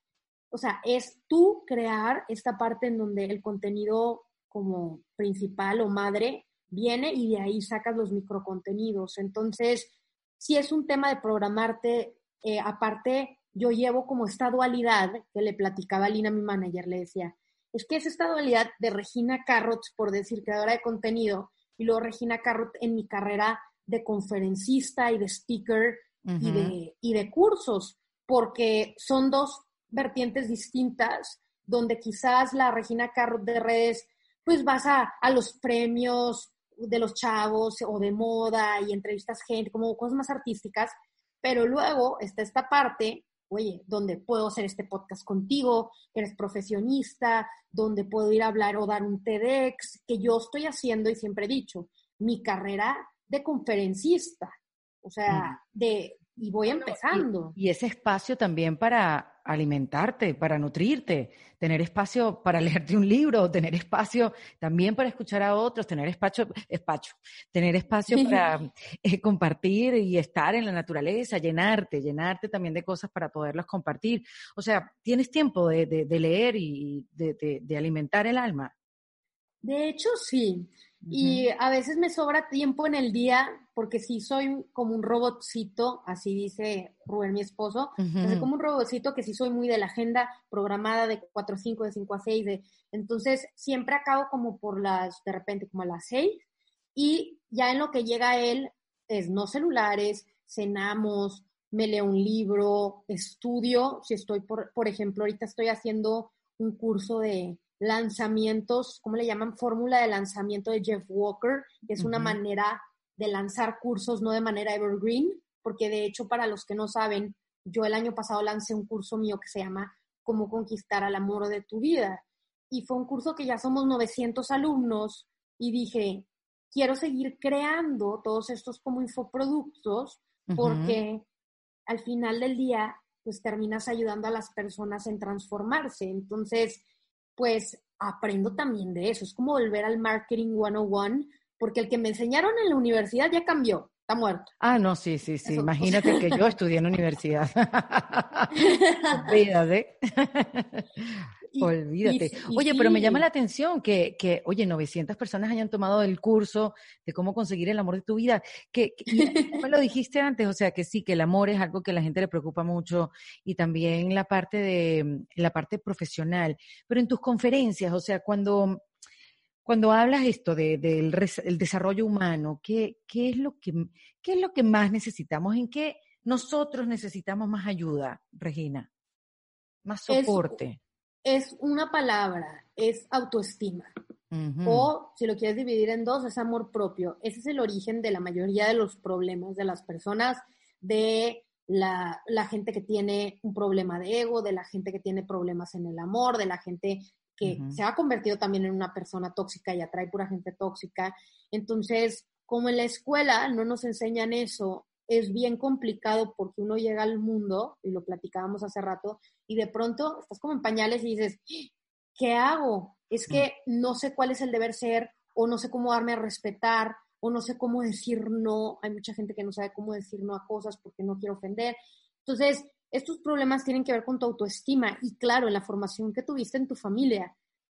o sea, es tú crear esta parte en donde el contenido como principal o madre viene y de ahí sacas los microcontenidos. Entonces, si es un tema de programarte, eh, aparte yo llevo como esta dualidad que le platicaba a Lina, mi manager, le decía, es que es esta dualidad de Regina Carrot, por decir, creadora de contenido, y luego Regina Carrot en mi carrera de conferencista y de speaker y, de, y de cursos, porque son dos vertientes distintas, donde quizás la Regina Carrot de redes, pues vas a, a los premios de los chavos o de moda y entrevistas gente, como cosas más artísticas, pero luego está esta parte oye, donde puedo hacer este podcast contigo, eres profesionista, donde puedo ir a hablar o dar un TEDx, que yo estoy haciendo y siempre he dicho, mi carrera de conferencista, o sea, de, y voy empezando. y, ese espacio también para alimentarte, para nutrirte, tener espacio para leerte un libro, tener espacio también para escuchar a otros, tener espacio, espacio tener espacio para eh, compartir y estar en la naturaleza, llenarte, llenarte también de cosas para poderlas compartir. O sea, tienes tiempo de, de, leer y de, de alimentar el alma. De hecho, sí. Y a veces me sobra tiempo en el día porque sí soy como un robotcito, así dice Rubén, mi esposo, como un robotcito que sí soy muy de la agenda programada de 4 a 5, de 5 a 6, de, entonces siempre acabo como por las, de repente como a las 6 y ya en lo que llega él es no celulares, cenamos, me leo un libro, estudio, si estoy, por, por ejemplo, ahorita estoy haciendo un curso de lanzamientos, ¿cómo le llaman? Fórmula de lanzamiento de Jeff Walker, que es una manera de lanzar cursos no de manera evergreen, porque de hecho para los que no saben, yo el año pasado lancé un curso mío que se llama Cómo conquistar al amor de tu vida. Y fue un curso que ya somos 900 alumnos y dije, quiero seguir creando todos estos como infoproductos porque al final del día pues terminas ayudando a las personas en transformarse. Entonces, pues aprendo también de eso. Es como volver al marketing 101, porque el que me enseñaron en la universidad ya cambió, está muerto. Ah, no, sí, sí, sí. Imagínate que yo estudié en universidad. Olvídate. Olvídate. oye, pero me llama la atención que, que, oye, 900 personas hayan tomado el curso de cómo conseguir el amor de tu vida. Que, me lo dijiste antes, o sea, que sí, que el amor es algo que a la gente le preocupa mucho y también la parte de la parte profesional. Pero en tus conferencias, o sea, cuando cuando hablas esto del de, desarrollo humano, ¿qué, qué, es lo que, ¿qué es lo que más necesitamos? ¿En qué nosotros necesitamos más ayuda, Regina? Más soporte es una palabra, es autoestima. O si lo quieres dividir en dos, es amor propio. Ese es el origen de la mayoría de los problemas de las personas, de la, gente que tiene un problema de ego, de la gente que tiene problemas en el amor, de la gente que se ha convertido también en una persona tóxica y atrae pura gente tóxica. Entonces, como en la escuela no nos enseñan eso, es bien complicado porque uno llega al mundo, y lo platicábamos hace rato, y de pronto estás como en pañales y dices, ¿qué hago? Es que no sé cuál es el deber ser, o no sé cómo darme a respetar, o no sé cómo decir no. Hay mucha gente que no sabe cómo decir no a cosas porque no quiere ofender. Entonces, estos problemas tienen que ver con tu autoestima y claro, en la formación que tuviste en tu familia.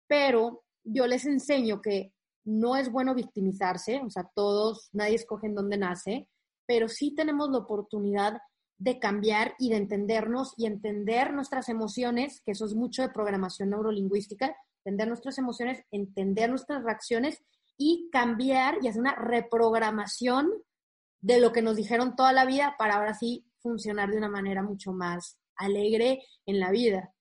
Pero yo les enseño que no es bueno victimizarse, o sea, todos, nadie escoge en dónde nace, pero sí tenemos la oportunidad de cambiar y de entendernos y entender nuestras emociones, que eso es mucho de programación neurolingüística, entender nuestras emociones, entender nuestras reacciones y cambiar y hacer una reprogramación de lo que nos dijeron toda la vida para ahora sí funcionar de una manera mucho más alegre en la vida.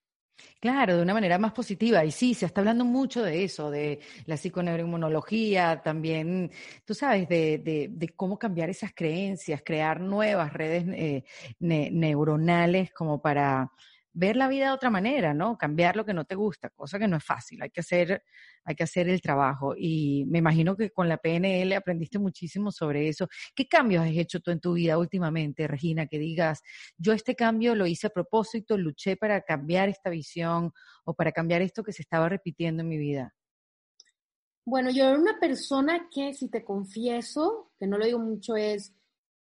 Claro, de una manera más positiva. Y sí, se está hablando mucho de eso, de la psiconeuroinmunología, también, tú sabes, de, cómo cambiar esas creencias, crear nuevas redes eh, neuronales como para ver la vida de otra manera, ¿no? Cambiar lo que no te gusta, cosa que no es fácil, hay que hacer, hay que hacer el trabajo. Y me imagino que con la PNL aprendiste muchísimo sobre eso. ¿Qué cambios has hecho tú en tu vida últimamente, Regina? Que digas, yo este cambio lo hice a propósito, luché para cambiar esta visión o para cambiar esto que se estaba repitiendo en mi vida. Bueno, yo era una persona que, si te confieso, que no lo digo mucho, es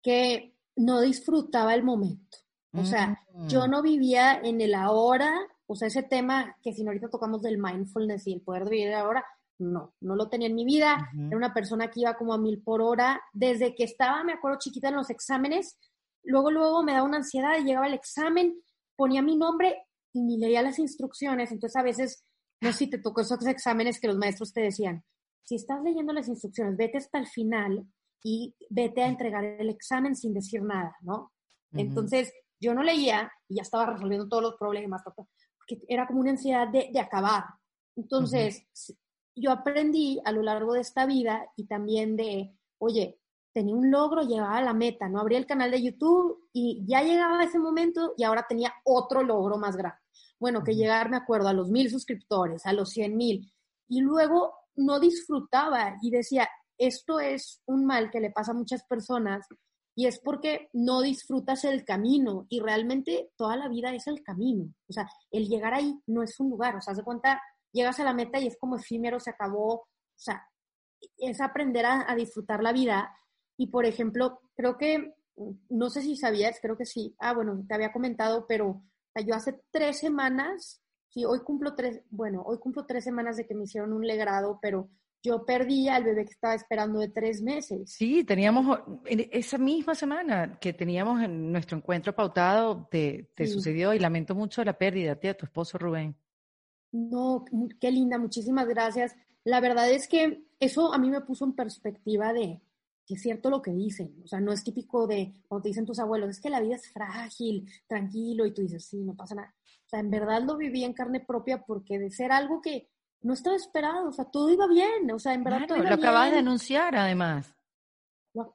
que no disfrutaba el momento. O sea, yo mm. no vivía en el ahora, o sea, ese tema que si no ahorita tocamos del mindfulness y el poder de vivir ahora, no, no lo tenía en mi vida. Era una persona que iba como a mil por hora. Desde que estaba, me acuerdo chiquita en los exámenes, luego, luego me daba una ansiedad, llegaba el examen, ponía mi nombre y ni leía las instrucciones. Entonces a veces, no sé si te tocó esos exámenes que los maestros te decían, si estás leyendo las instrucciones, vete hasta el final y vete a entregar el examen sin decir nada, ¿no? Entonces, yo no leía y ya estaba resolviendo todos los problemas, porque era como una ansiedad de, de acabar. Entonces, yo aprendí a lo largo de esta vida y también de, oye, tenía un logro, llegaba a la meta, ¿no? Abría el canal de YouTube y ya llegaba a ese momento y ahora tenía otro logro más grande. Bueno, que llegar, me acuerdo, a los mil suscriptores, a los cien mil. Y luego no disfrutaba y decía, esto es un mal que le pasa a muchas personas y es porque no disfrutas el camino y realmente toda la vida es el camino. O sea, el llegar ahí no es un lugar, o sea, haz de cuenta, llegas a la meta y es como efímero, se acabó, o sea, es aprender a, disfrutar la vida. Y por ejemplo, creo que, no sé si sabías, creo que sí, ah, bueno, te había comentado, pero yo hace tres semanas, sí, hoy cumplo tres, bueno, hoy cumplo tres semanas de que me hicieron un legrado, pero yo perdí al bebé que estaba esperando de tres meses. Sí, teníamos esa misma semana que teníamos en nuestro encuentro pautado, te, sucedió y lamento mucho la pérdida de tu esposo Rubén. No, qué linda, muchísimas gracias. La verdad es que eso a mí me puso en perspectiva de que es cierto lo que dicen. O sea, no es típico de cuando te dicen tus abuelos, es que la vida es frágil, tranquilo, y tú dices, sí, no pasa nada. O sea, en verdad lo viví en carne propia porque de ser algo que no estaba esperado, o sea, todo iba bien, o sea, en verdad todo iba lo acabas de anunciar además.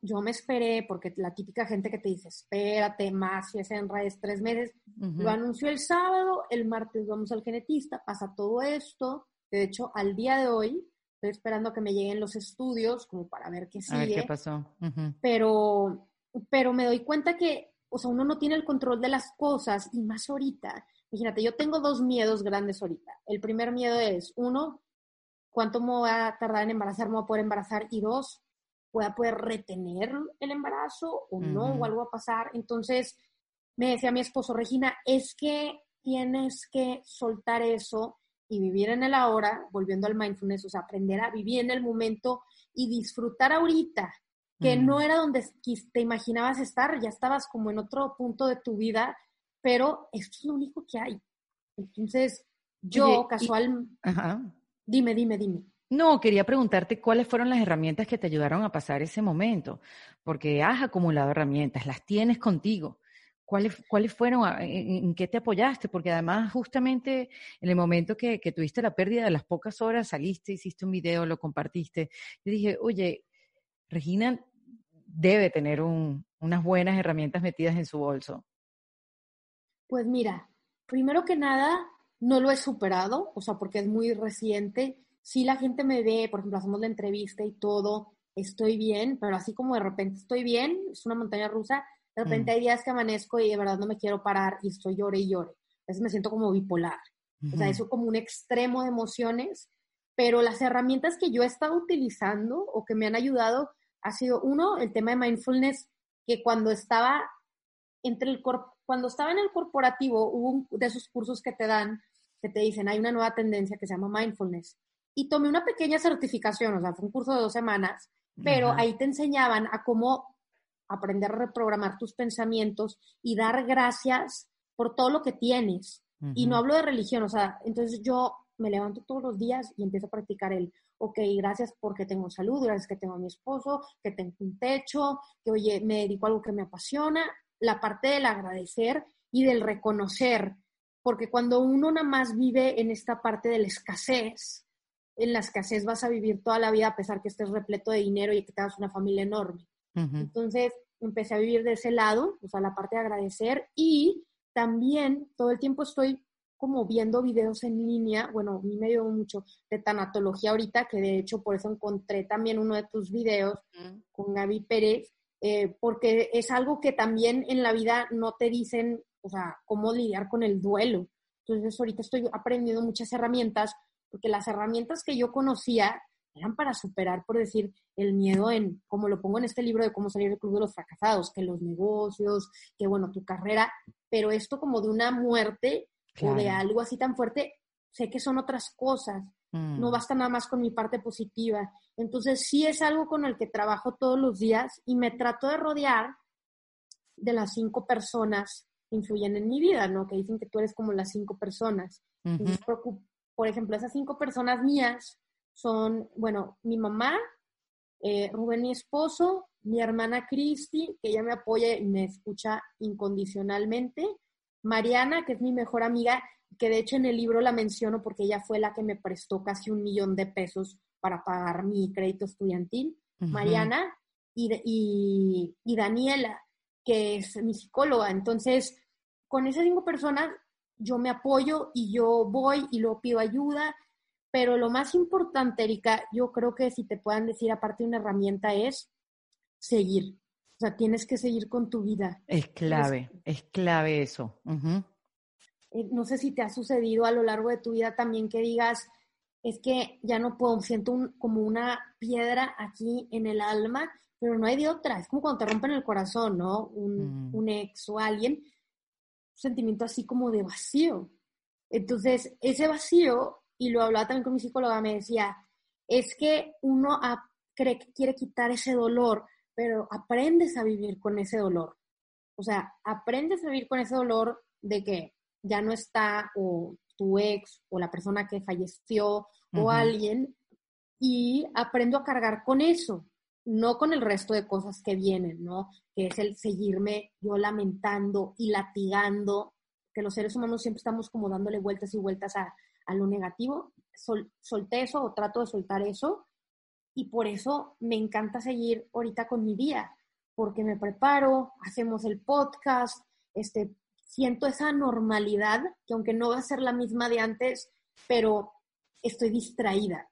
Yo me esperé, porque la típica gente que te dice, espérate más, si es en redes tres meses, lo anunció el sábado, el martes vamos al genetista, pasa todo esto, de hecho, al día de hoy, estoy esperando a que me lleguen los estudios, como para ver qué sigue. A ver qué pasó. pero, pero me doy cuenta que, o sea, uno no tiene el control de las cosas, y más ahorita, Imagínate, yo tengo dos miedos grandes ahorita. El primer miedo es, uno, ¿cuánto me voy a tardar en embarazar? ¿Me voy a poder embarazar? Y dos, ¿voy a poder retener el embarazo o no? ¿O algo va a pasar? Entonces, me decía mi esposo, Regina, es que tienes que soltar eso y vivir en el ahora, volviendo al mindfulness, o sea, aprender a vivir en el momento y disfrutar ahorita, que no era donde te imaginabas estar, ya estabas como en otro punto de tu vida pero esto es lo único que hay. Entonces, yo casual... Dime, dime, dime. No, quería preguntarte cuáles fueron las herramientas que te ayudaron a pasar ese momento, porque has acumulado herramientas, las tienes contigo. ¿Cuáles, ¿Cuáles fueron? En, qué te apoyaste? Porque además, justamente en el momento que, tuviste la pérdida de las pocas horas, saliste, hiciste un video, lo compartiste. Yo dije, oye, Regina debe tener unas buenas herramientas metidas en su bolso. Pues mira, primero que nada, no lo he superado, o sea, porque es muy reciente. Si la gente me ve, por ejemplo, hacemos la entrevista y todo, estoy bien, pero así como de repente estoy bien, es una montaña rusa, de repente mm. hay días que amanezco y de verdad no me quiero parar y estoy llore y llore. A veces me siento como bipolar. O sea, eso como un extremo de emociones, pero las herramientas que yo he estado utilizando o que me han ayudado ha sido, uno, el tema de mindfulness, que cuando estaba entre el cuando estaba en el corporativo, hubo un de esos cursos que te dan, que te dicen, hay una nueva tendencia que se llama mindfulness. Y tomé una pequeña certificación, o sea, fue un curso de dos semanas, pero ahí te enseñaban a cómo aprender a reprogramar tus pensamientos y dar gracias por todo lo que tienes. Y no hablo de religión, o sea, entonces yo me levanto todos los días y empiezo a practicar el, ok, gracias porque tengo salud, gracias que tengo a mi esposo, que tengo un techo, que oye, me dedico a algo que me apasiona la parte del agradecer y del reconocer, porque cuando uno nada más vive en esta parte de la escasez, en la escasez vas a vivir toda la vida a pesar que estés repleto de dinero y que tengas una familia enorme. Entonces empecé a vivir de ese lado, o sea, la parte de agradecer y también todo el tiempo estoy como viendo videos en línea, bueno, a mí me dio mucho de tanatología ahorita, que de hecho por eso encontré también uno de tus videos con Gaby Pérez, eh, porque es algo que también en la vida no te dicen, o sea, cómo lidiar con el duelo. Entonces ahorita estoy aprendiendo muchas herramientas, porque las herramientas que yo conocía eran para superar, por decir, el miedo en, como lo pongo en este libro de cómo salir del club de los fracasados, que los negocios, que bueno, tu carrera, pero esto como de una muerte o de algo así tan fuerte, sé que son otras cosas. No Mm. basta nada más con mi parte positiva. Entonces, sí es algo con el que trabajo todos los días y me trato de rodear de las cinco personas que influyen en mi vida, ¿no? Que dicen que tú eres como las cinco personas. Entonces, por ejemplo, esas cinco personas mías son, bueno, mi mamá, eh, Rubén, mi esposo, mi hermana Cristi, que ella me apoya y me escucha incondicionalmente, Mariana, que es mi mejor amiga, que de hecho en el libro la menciono porque ella fue la que me prestó casi un millón de pesos para pagar mi crédito estudiantil. Mariana y, y, y Daniela, que es mi psicóloga. Entonces, con esas cinco personas yo me apoyo y yo voy y luego pido ayuda, pero lo más importante, Erika, yo creo que si te puedan decir aparte de una herramienta es seguir. O sea, tienes que seguir con tu vida. Es clave, es clave eso. Ujú. Eh, no sé si te ha sucedido a lo largo de tu vida también que digas, es que ya no puedo, siento un- como una piedra aquí en el alma, pero no hay de otra. Es como cuando te rompen el corazón, ¿no? Un, Mm. un ex o alguien, un sentimiento así como de vacío. Entonces, ese vacío, y lo hablaba también con mi psicóloga, me decía, es que uno a- cree que quiere quitar ese dolor, pero aprendes a vivir con ese dolor. O sea, aprendes a vivir con ese dolor de que ya no está o tu ex o la persona que falleció o alguien y aprendo a cargar con eso, no con el resto de cosas que vienen, ¿no? Que es el seguirme yo lamentando y latigando, que los seres humanos siempre estamos como dándole vueltas y vueltas a, a lo negativo. Sol- solté eso o trato de soltar eso y por eso me encanta seguir ahorita con mi día, porque me preparo, hacemos el podcast, este, siento esa normalidad, que aunque no va a ser la misma de antes, pero estoy distraída.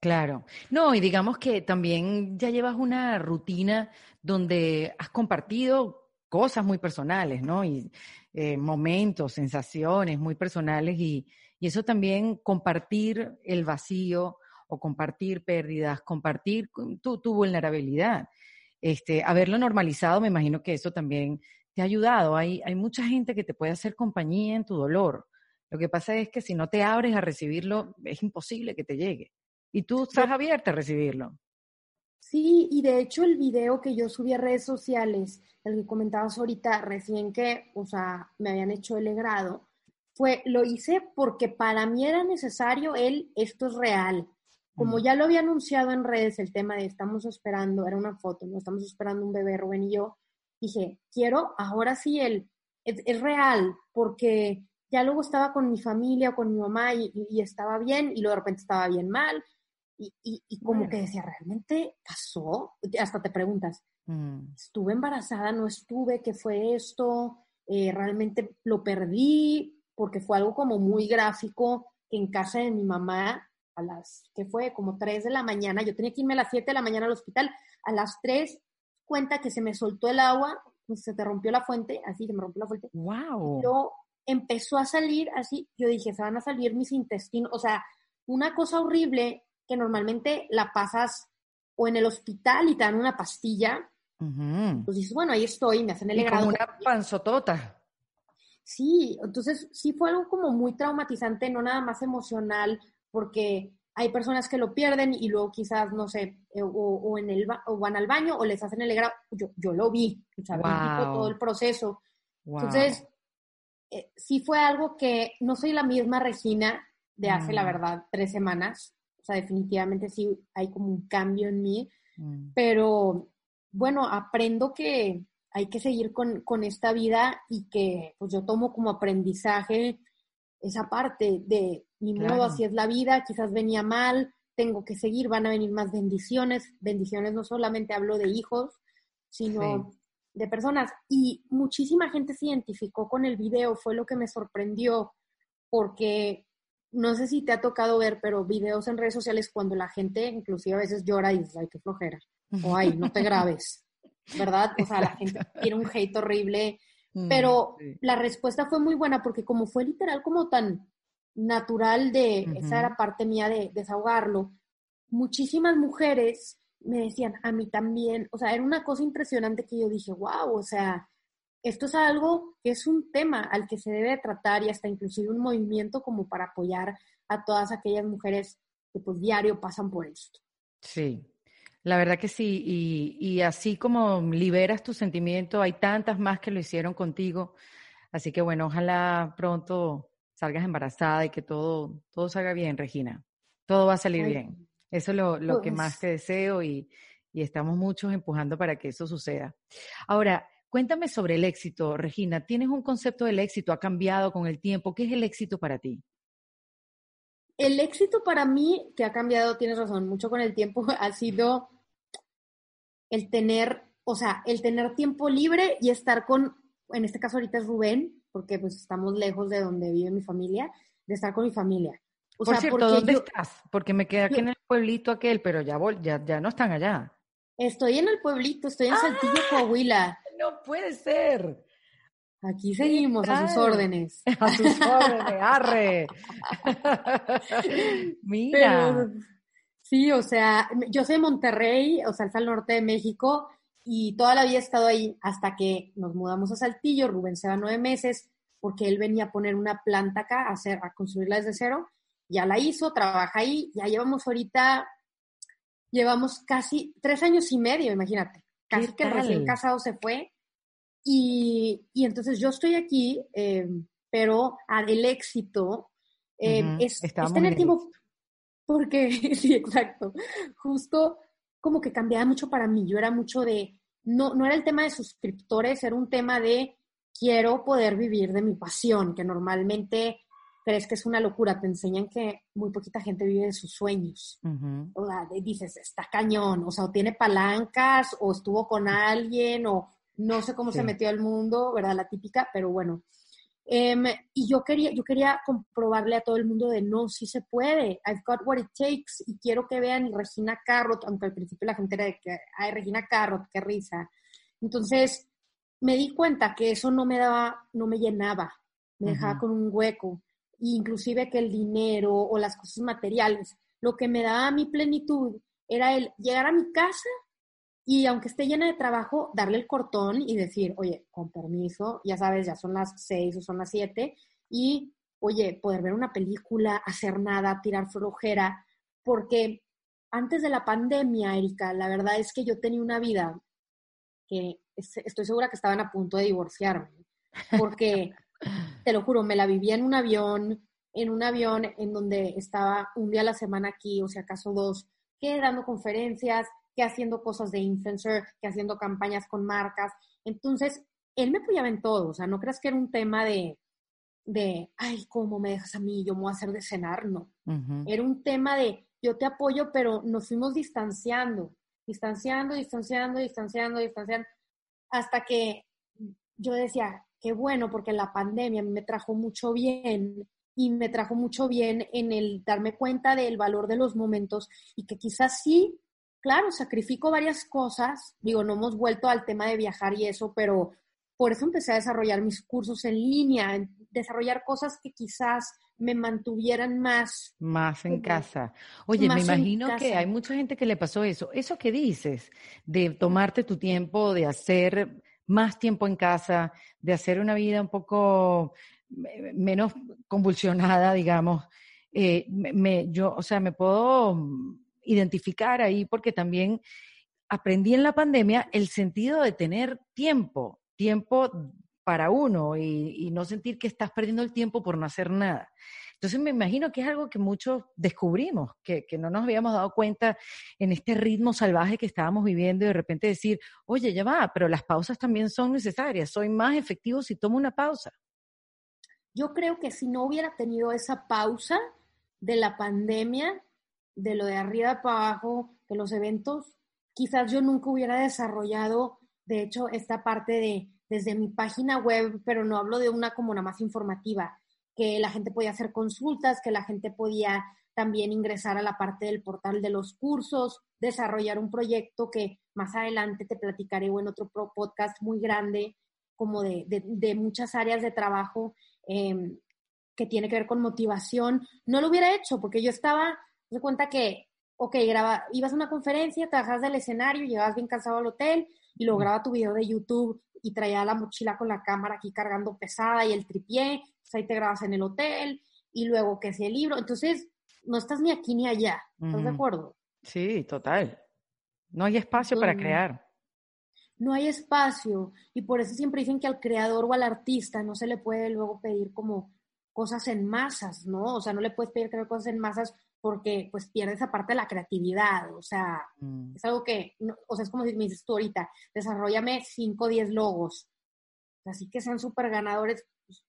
Claro. No, y digamos que también ya llevas una rutina donde has compartido cosas muy personales, ¿no? Y eh, momentos, sensaciones muy personales y, y eso también compartir el vacío o compartir pérdidas, compartir tu, tu vulnerabilidad. Este, haberlo normalizado, me imagino que eso también te ha ayudado. Hay, hay mucha gente que te puede hacer compañía en tu dolor. Lo que pasa es que si no te abres a recibirlo, es imposible que te llegue. Y tú estás abierta a recibirlo. Sí, y de hecho el video que yo subí a redes sociales, el que comentabas ahorita recién que, o sea, me habían hecho el grado, fue, lo hice porque para mí era necesario el, esto es real. Como Mm. ya lo había anunciado en redes el tema de estamos esperando, era una foto, no estamos esperando un bebé, Rubén y yo, dije, quiero ahora sí el, es, es real, porque ya luego estaba con mi familia, con mi mamá y, y- y estaba bien, y luego de repente estaba bien mal, y, y, y como Bueno. que decía, ¿realmente pasó? Hasta te preguntas, Mm, ¿estuve embarazada? ¿No estuve? ¿Qué fue esto? Eh, ¿Realmente lo perdí? Porque fue algo como muy gráfico que en casa de mi mamá, a las, que fue como 3 de la mañana, yo tenía que irme a las 7 de la mañana al hospital, a las 3 cuenta que se me soltó el agua, pues, se te rompió la fuente, así se me rompió la fuente, wow. luego empezó a salir así, yo dije, se van a salir mis intestinos, o sea, una cosa horrible que normalmente la pasas o en el hospital y te dan una pastilla, Ujú. pues dices, bueno, ahí estoy, me hacen el Y como grado. una panzotota. Sí, entonces sí fue algo como muy traumatizante, no nada más emocional, porque hay personas que lo pierden y luego quizás, no sé, eh, o, o en el o van al baño o les hacen el grado. Yo, yo lo vi, o sea, vi todo el proceso. Wow. Entonces, eh, sí fue algo que no soy la misma Regina de hace, la Mm. verdad, tres semanas. O sea, definitivamente sí hay como un cambio en mí, Mm, pero bueno, aprendo que hay que seguir con, con esta vida y que pues yo tomo como aprendizaje esa parte de mi modo, así es la vida, quizás venía mal, tengo que seguir, van a venir más bendiciones, bendiciones no solamente hablo de hijos, sino de personas. Y muchísima gente se identificó con el video, fue lo que me sorprendió, porque no sé si te ha tocado ver, pero videos en redes sociales cuando la gente inclusive a veces llora y dices, ay, qué flojera, o ay, no te grabes, ¿verdad? O sea, la gente tiene un hate horrible, mm, pero sí. la respuesta fue muy buena porque como fue literal como tan natural de, esa era parte mía de desahogarlo, muchísimas mujeres me decían, a mí también, o sea, era una cosa impresionante que yo dije, wow, o sea, esto es algo que es un tema al que se debe tratar y hasta inclusive un movimiento como para apoyar a todas aquellas mujeres que pues diario pasan por esto. Sí, la verdad que sí, y, y, así como liberas tu sentimiento, hay tantas más que lo hicieron contigo, así que bueno, ojalá pronto salgas embarazada y que todo, todo salga bien, Regina. Todo va a salir bien. Eso es lo, lo que más pues te deseo y, y estamos muchos empujando para que eso suceda. Ahora, cuéntame sobre el éxito, Regina. ¿Tienes un concepto del éxito? ¿Ha cambiado con el tiempo? ¿Qué es el éxito para ti? El éxito para mí, que ha cambiado, tienes razón, mucho con el tiempo, ha sido el tener, o sea, el tener tiempo libre y estar con, en este caso ahorita es Rubén, porque pues estamos lejos de donde vive mi familia, de estar con mi familia. O Por cierto, ¿dónde estás? Porque me quedé aquí en el pueblito aquel, pero ya, ya, ya no están allá. Estoy en el pueblito, estoy en Saltillo, ¡Ah! Coahuila. No puede ser. Aquí seguimos, a sus órdenes. A sus órdenes, arre. Mira. sí, o sea, yo soy de Monterrey, o sea, al norte de México, y toda la vida he estado ahí hasta que nos mudamos a Saltillo. Rubén se va nueve meses porque él venía a poner una planta acá, a, hacer, a construirla desde cero. Ya la hizo, trabaja ahí, ya llevamos ahorita llevamos casi tres años y medio, imagínate. Casi que recién casado se fue. Y, y entonces yo estoy aquí, eh, pero el éxito eh, es, tener tiempo. Porque, sí, exacto. Justo como que cambiaba mucho para mí. Yo era mucho de, no, no era el tema de suscriptores, era un tema de quiero poder vivir de mi pasión, que normalmente crees que es una locura, te enseñan que muy poquita gente vive de sus sueños. O sea, dices, está cañón, o sea, o tiene palancas, o estuvo con alguien, o no sé cómo se metió al mundo, ¿verdad? La típica, pero bueno. Em, y yo quería, yo quería comprobarle a todo el mundo de no, sí se puede, I've got what it takes, y quiero que vean Regina Carrot, aunque al principio la gente era de que, ay, Regina Carrot, qué risa. Entonces, me di cuenta que eso no me daba, no me llenaba, me dejaba con un hueco inclusive que el dinero o las cosas materiales. Lo que me daba mi plenitud era el llegar a mi casa y aunque esté llena de trabajo, darle el cortón y decir, oye, con permiso, ya sabes, ya son las seis o son las siete, y oye, poder ver una película, hacer nada, tirar flojera, porque antes de la pandemia, Erika, la verdad es que yo tenía una vida que estoy segura que estaban a punto de divorciarme, porque te lo juro, me la vivía en un avión, en un avión en donde estaba un día a la semana aquí, o si acaso dos, que dando conferencias, que haciendo cosas de influencer, que haciendo campañas con marcas. Entonces, él me apoyaba en todo, o sea, no creas que era un tema de, de, ay, ¿cómo me dejas a mí? Yo me voy a hacer de cenar, no. Era un tema de, yo te apoyo, pero nos fuimos distanciando, distanciando, distanciando, distanciando, distanciando, hasta que yo decía, qué bueno, porque la pandemia me trajo mucho bien y me trajo mucho bien en el darme cuenta del valor de los momentos y que quizás sí, claro, sacrifico varias cosas, digo, no hemos vuelto al tema de viajar y eso, pero por eso empecé a desarrollar mis cursos en línea, desarrollar cosas que quizás me mantuvieran más. Más en casa. Oye, me imagino que hay mucha gente que le pasó eso. Eso que dices, de tomarte tu tiempo, de hacer más tiempo en casa, de hacer una vida un poco menos convulsionada, digamos. Eh, me, yo, o sea, me puedo identificar ahí porque también aprendí en la pandemia el sentido de tener tiempo, tiempo para uno y, y no sentir que estás perdiendo el tiempo por no hacer nada. Entonces me imagino que es algo que muchos descubrimos, que, no nos habíamos dado cuenta en este ritmo salvaje que estábamos viviendo y de repente decir, oye, ya va, pero las pausas también son necesarias, soy más efectivo si tomo una pausa. Yo creo que si no hubiera tenido esa pausa de la pandemia, de lo de arriba para abajo, de los eventos, quizás yo nunca hubiera desarrollado, de hecho, esta parte de desde mi página web, pero no hablo de una como una más informativa, que la gente podía hacer consultas, que la gente podía también ingresar a la parte del portal de los cursos, desarrollar un proyecto que más adelante te platicaré o en otro podcast muy grande, como de, de, muchas áreas de trabajo em, que tiene que ver con motivación. No lo hubiera hecho porque yo estaba, me cuenta que, ok, graba, ibas a una conferencia, te bajas del escenario, llegabas bien cansado al hotel y lograba tu video de YouTube y traía la mochila con la cámara aquí cargando pesada y el tripié, pues ahí te grabas en el hotel y luego que si el libro, entonces no estás ni aquí ni allá, ¿estás de acuerdo? Sí, total. No hay espacio para crear. No hay espacio y por eso siempre dicen que al creador o al artista no se le puede luego pedir como cosas en masas, ¿no? O sea, no le puedes pedir crear cosas en masas porque pues pierdes esa parte de la creatividad, o sea, mm. es algo que, o sea, es como si me dices tú ahorita, desarrollame 5 o 10 logos, así que sean súper ganadores, pues,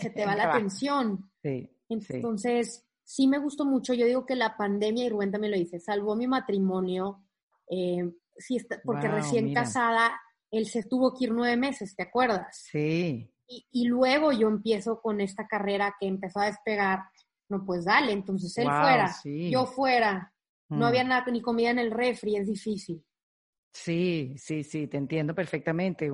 se te va la atención. Sí, Entonces, sí. me gustó mucho, yo digo que la pandemia, y Rubén también lo dice, salvó mi matrimonio, eh, sí está, porque recién casada, él se tuvo que ir nueve meses, ¿te acuerdas? Sí. Y, y luego yo empiezo con esta carrera que empezó a despegar no, pues dale, entonces él fuera, yo fuera, no mm. había nada ni comida en el refri, es difícil. Sí, sí, sí, te entiendo perfectamente.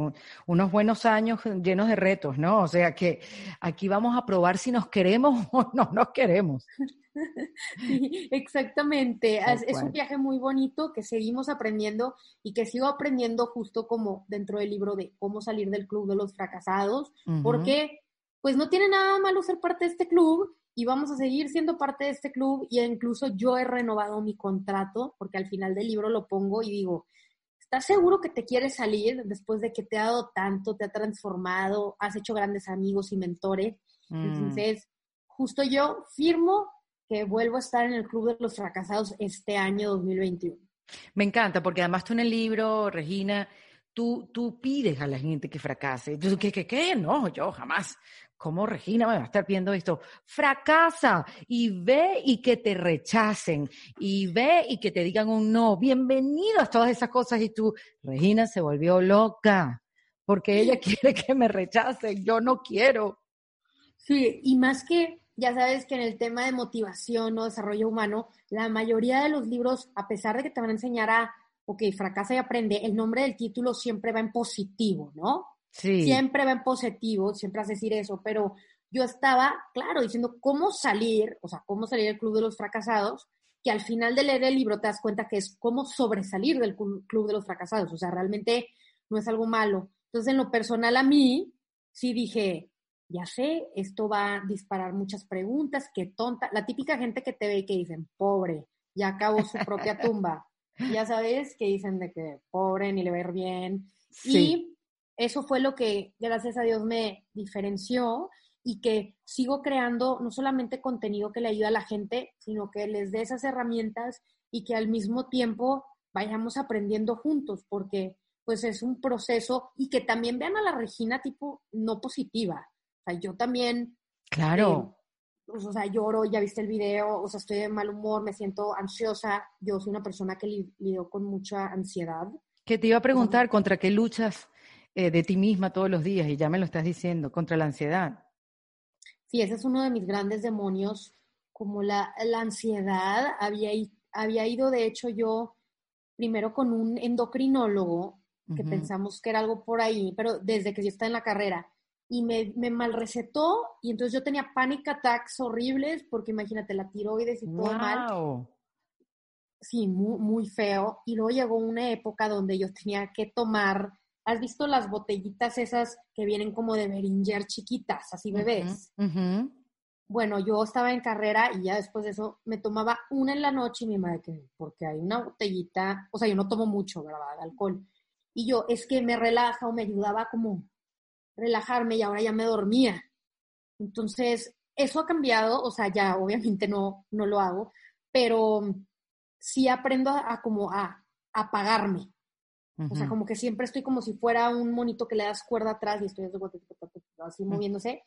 unos buenos años llenos de retos, ¿no? O sea que aquí vamos a probar si nos queremos o no nos queremos. exactamente. Es, un viaje muy bonito que seguimos aprendiendo y que sigo aprendiendo justo como dentro del libro de cómo salir del club de los fracasados, porque pues no tiene nada malo ser parte de este club y vamos a seguir siendo parte de este club y incluso yo he renovado mi contrato porque al final del libro lo pongo y digo, ¿estás seguro que te quieres salir después de que te ha dado tanto, te ha transformado, has hecho grandes amigos y mentores? Mm. Entonces, justo yo firmo que vuelvo a estar en el Club de los Fracasados este año 2021. Me encanta, porque además tú en el libro, Regina, tú, tú pides a la gente que fracase. ¿Qué, qué, qué? No, yo jamás. ¿Cómo Regina me va a estar viendo esto? Fracasa y ve y que te rechacen y ve y que te digan un no. Bienvenido a todas esas cosas y tú, Regina se volvió loca porque ella quiere que me rechacen, yo no quiero. Sí, y más que, ya sabes que en el tema de motivación o desarrollo humano, la mayoría de los libros, a pesar de que te van a enseñar a, ok, fracasa y aprende, el nombre del título siempre va en positivo, ¿no? Siempre va en positivo, siempre hace decir eso, pero yo estaba, claro, diciendo cómo salir, o sea, cómo salir del club de los fracasados, que al final de leer el libro te das cuenta que es cómo sobresalir del club de los fracasados, o sea, realmente no es algo malo. Entonces, en lo personal a mí, sí dije, ya sé, esto va a disparar muchas preguntas, qué tonta, la típica gente que te ve y que dicen, pobre, ya acabó su propia tumba, ya sabes, que dicen de que pobre, ni le va a ir bien. Y eso fue lo que, gracias a Dios, me diferenció y que sigo creando no solamente contenido que le ayuda a la gente, sino que les dé esas herramientas y que al mismo tiempo vayamos aprendiendo juntos, porque pues es un proceso y que también vean a la Regina tipo no positiva. O sea, yo también... Claro. Eh, pues, o sea, lloro, ya viste el video, o sea, estoy de mal humor, me siento ansiosa. Yo soy una persona que lidió con mucha ansiedad. Que te iba a preguntar, ¿contra qué luchas eh, de ti misma todos los días y ya me lo estás diciendo, contra la ansiedad. Sí, ese es uno de mis grandes demonios, como la, la ansiedad. Había, había ido, de hecho, yo primero con un endocrinólogo, que pensamos que era algo por ahí, pero desde que yo estaba en la carrera, y me, me mal recetó, y entonces yo tenía panic attacks horribles, porque imagínate, la tiroides y todo mal. Sí, muy, muy feo. Y luego llegó una época donde yo tenía que tomar ¿Has visto las botellitas esas que vienen como de Beringer chiquitas, así bebés? Bueno, yo estaba en carrera y ya después de eso me tomaba una en la noche y mi madre que, porque hay una botellita, o sea, yo no tomo mucho, ¿verdad? Alcohol. Y yo, es que me relaja o me ayudaba como relajarme y ahora ya me dormía. Entonces, eso ha cambiado, o sea, ya obviamente no, no lo hago, pero sí aprendo a, como a apagarme, o sea, como que siempre estoy como si fuera un monito que le das cuerda atrás y estoy así moviéndose.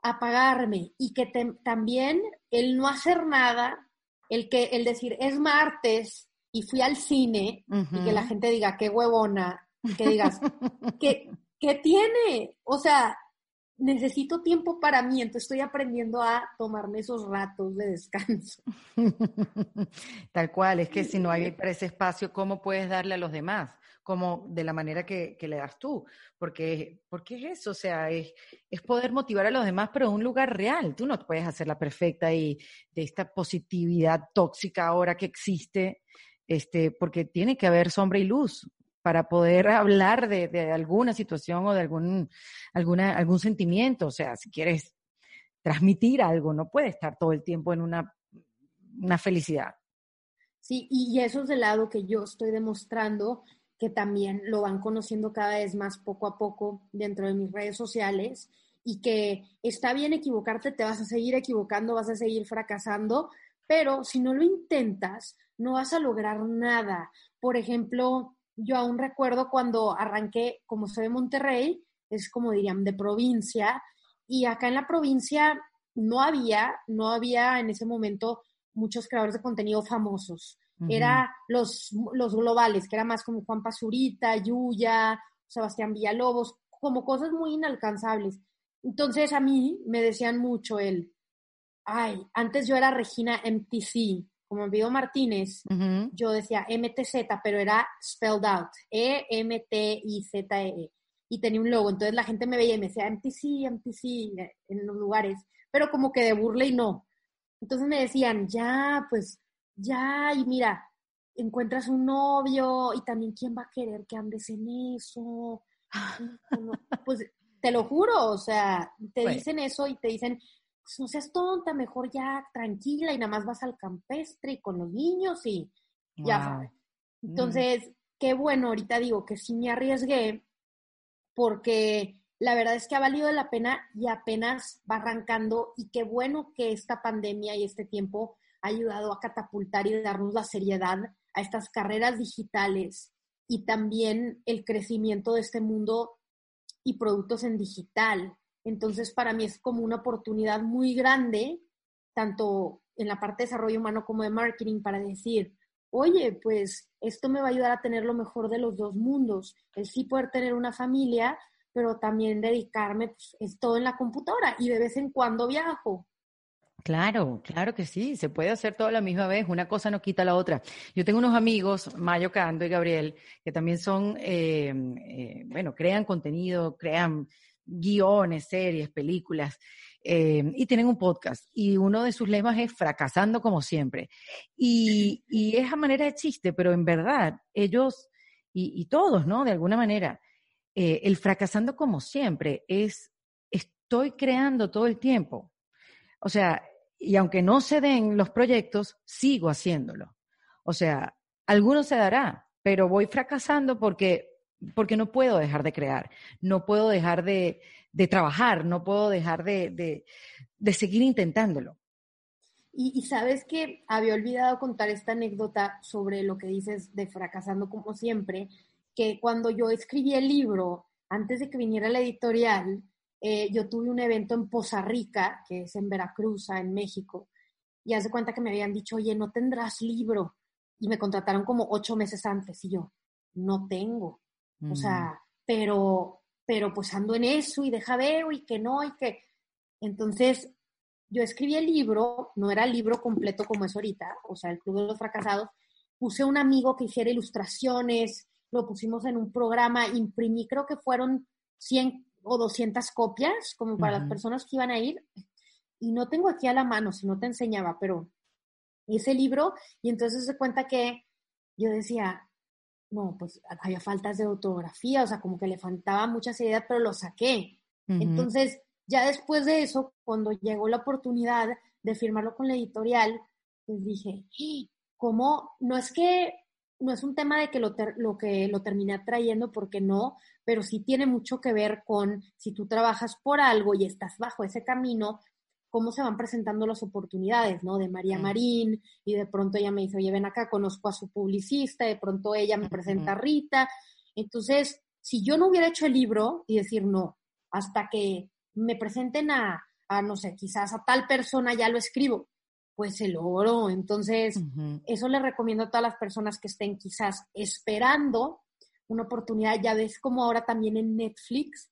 Apagarme y que también el no hacer nada, el que el decir es martes y fui al cine y que la gente diga qué huevona, que digas ¿qué, ¿qué tiene? O sea, necesito tiempo para mí, entonces estoy aprendiendo a tomarme esos ratos de descanso. Tal cual, es que si no hay para ese espacio, ¿cómo puedes darle a los demás? como de la manera que, le das tú, porque, porque es eso, o sea, es, es, poder motivar a los demás, pero en un lugar real. Tú no puedes hacer la perfecta y de esta positividad tóxica ahora que existe, este, porque tiene que haber sombra y luz. Para poder hablar de, alguna situación o de algún, algún sentimiento. O sea, si quieres transmitir algo, no puede estar todo el tiempo en una, una felicidad. Sí, y eso es del lado que yo estoy demostrando que también lo van conociendo cada vez más poco a poco dentro de mis redes sociales y que está bien equivocarte, te vas a seguir equivocando, vas a seguir fracasando, pero si no lo intentas, no vas a lograr nada. Por ejemplo, yo aún recuerdo cuando arranqué, como soy de Monterrey, es como dirían, de provincia, y acá en la provincia no había, no había en ese momento muchos creadores de contenido famosos. Era los, los globales, que era más como Juan Pazurita, Yuya, Sebastián Villalobos, como cosas muy inalcanzables. Entonces a mí me decían mucho el, ay, antes yo era Regina MTC, como Vido Martínez, yo decía MTZ, pero era spelled out, E-M-T-I-Z-E. -E. Y tenía un logo, entonces la gente me veía y me decía MTC, MTC en los lugares, pero como que de burla y no. Entonces me decían, ya, pues ya, y mira, encuentras un novio y también quién va a querer que andes en eso. Pues te lo juro, o sea, te dicen eso y te dicen, pues no seas tonta, mejor ya tranquila y nada más vas al campestre y con los niños y ya sabes. Mm. Entonces, qué bueno, ahorita digo que sí me arriesgué porque la verdad es que ha valido la pena y apenas va arrancando y qué bueno que esta pandemia y este tiempo ha ayudado a catapultar y darnos la seriedad a estas carreras digitales y también el crecimiento de este mundo y productos en digital. Entonces, para mí es como una oportunidad muy grande, tanto en la parte de desarrollo humano como de marketing, para decir, oye, pues esto me va a ayudar a tener lo mejor de los dos mundos, el sí poder tener una familia, pero también dedicarme, pues, es todo en la computadora y de vez en cuando viajo. Claro, claro que sí, se puede hacer todo a la misma vez, una cosa no quita la otra. Yo tengo unos amigos, Mayo Cando y Gabriel, que también son, eh, eh, bueno, crean contenido, crean guiones, series, películas, eh, y tienen un podcast. Y uno de sus lemas es fracasando como siempre. Y, y es a manera de chiste, pero en verdad, ellos y, y todos, ¿no? De alguna manera, el fracasando como siempre es, estoy creando todo el tiempo. O sea, y aunque no se den los proyectos, sigo haciéndolo. O sea, alguno se dará, pero voy fracasando porque, porque no puedo dejar de crear, no puedo dejar de, trabajar, no puedo dejar de, seguir intentándolo. Y, y, sabes que había olvidado contar esta anécdota sobre lo que dices de fracasando como siempre, que cuando yo escribí el libro, antes de que viniera la editorial, eh, yo tuve un evento en Poza Rica, que es en Veracruz, en México, y hace cuenta que me habían dicho, oye, no tendrás libro. Y me contrataron como ocho meses antes, y yo, no tengo. O sea, mm. pero, pero pues ando en eso y deja veo y que no, y que. Entonces, yo escribí el libro, no era el libro completo como es ahorita, o sea, el Club de los Fracasados. Puse un amigo que hiciera ilustraciones, lo pusimos en un programa, imprimí, creo que fueron 100 o 200 copias, como para las personas que iban a ir. Y no tengo aquí a la mano, si no te enseñaba, pero ese libro, y entonces se cuenta que yo decía, no, pues había faltas de ortografía, o sea, como que le faltaba mucha seriedad, pero lo saqué. Entonces, ya después de eso, cuando llegó la oportunidad de firmarlo con la editorial, pues dije, ¿cómo? No es que no es un tema de que lo, lo que lo terminé trayendo porque no, pero sí tiene mucho que ver con si tú trabajas por algo y estás bajo ese camino, cómo se van presentando las oportunidades, ¿no? De María Marín, y de pronto ella me dice, oye, ven acá, conozco a su publicista, de pronto ella me presenta a Rita. Entonces, si yo no hubiera hecho el libro y decir no, hasta que me presenten a, a no sé, quizás a tal persona ya lo escribo, pues se logró. Entonces, eso le recomiendo a todas las personas que estén quizás esperando una oportunidad. Ya ves como ahora también en Netflix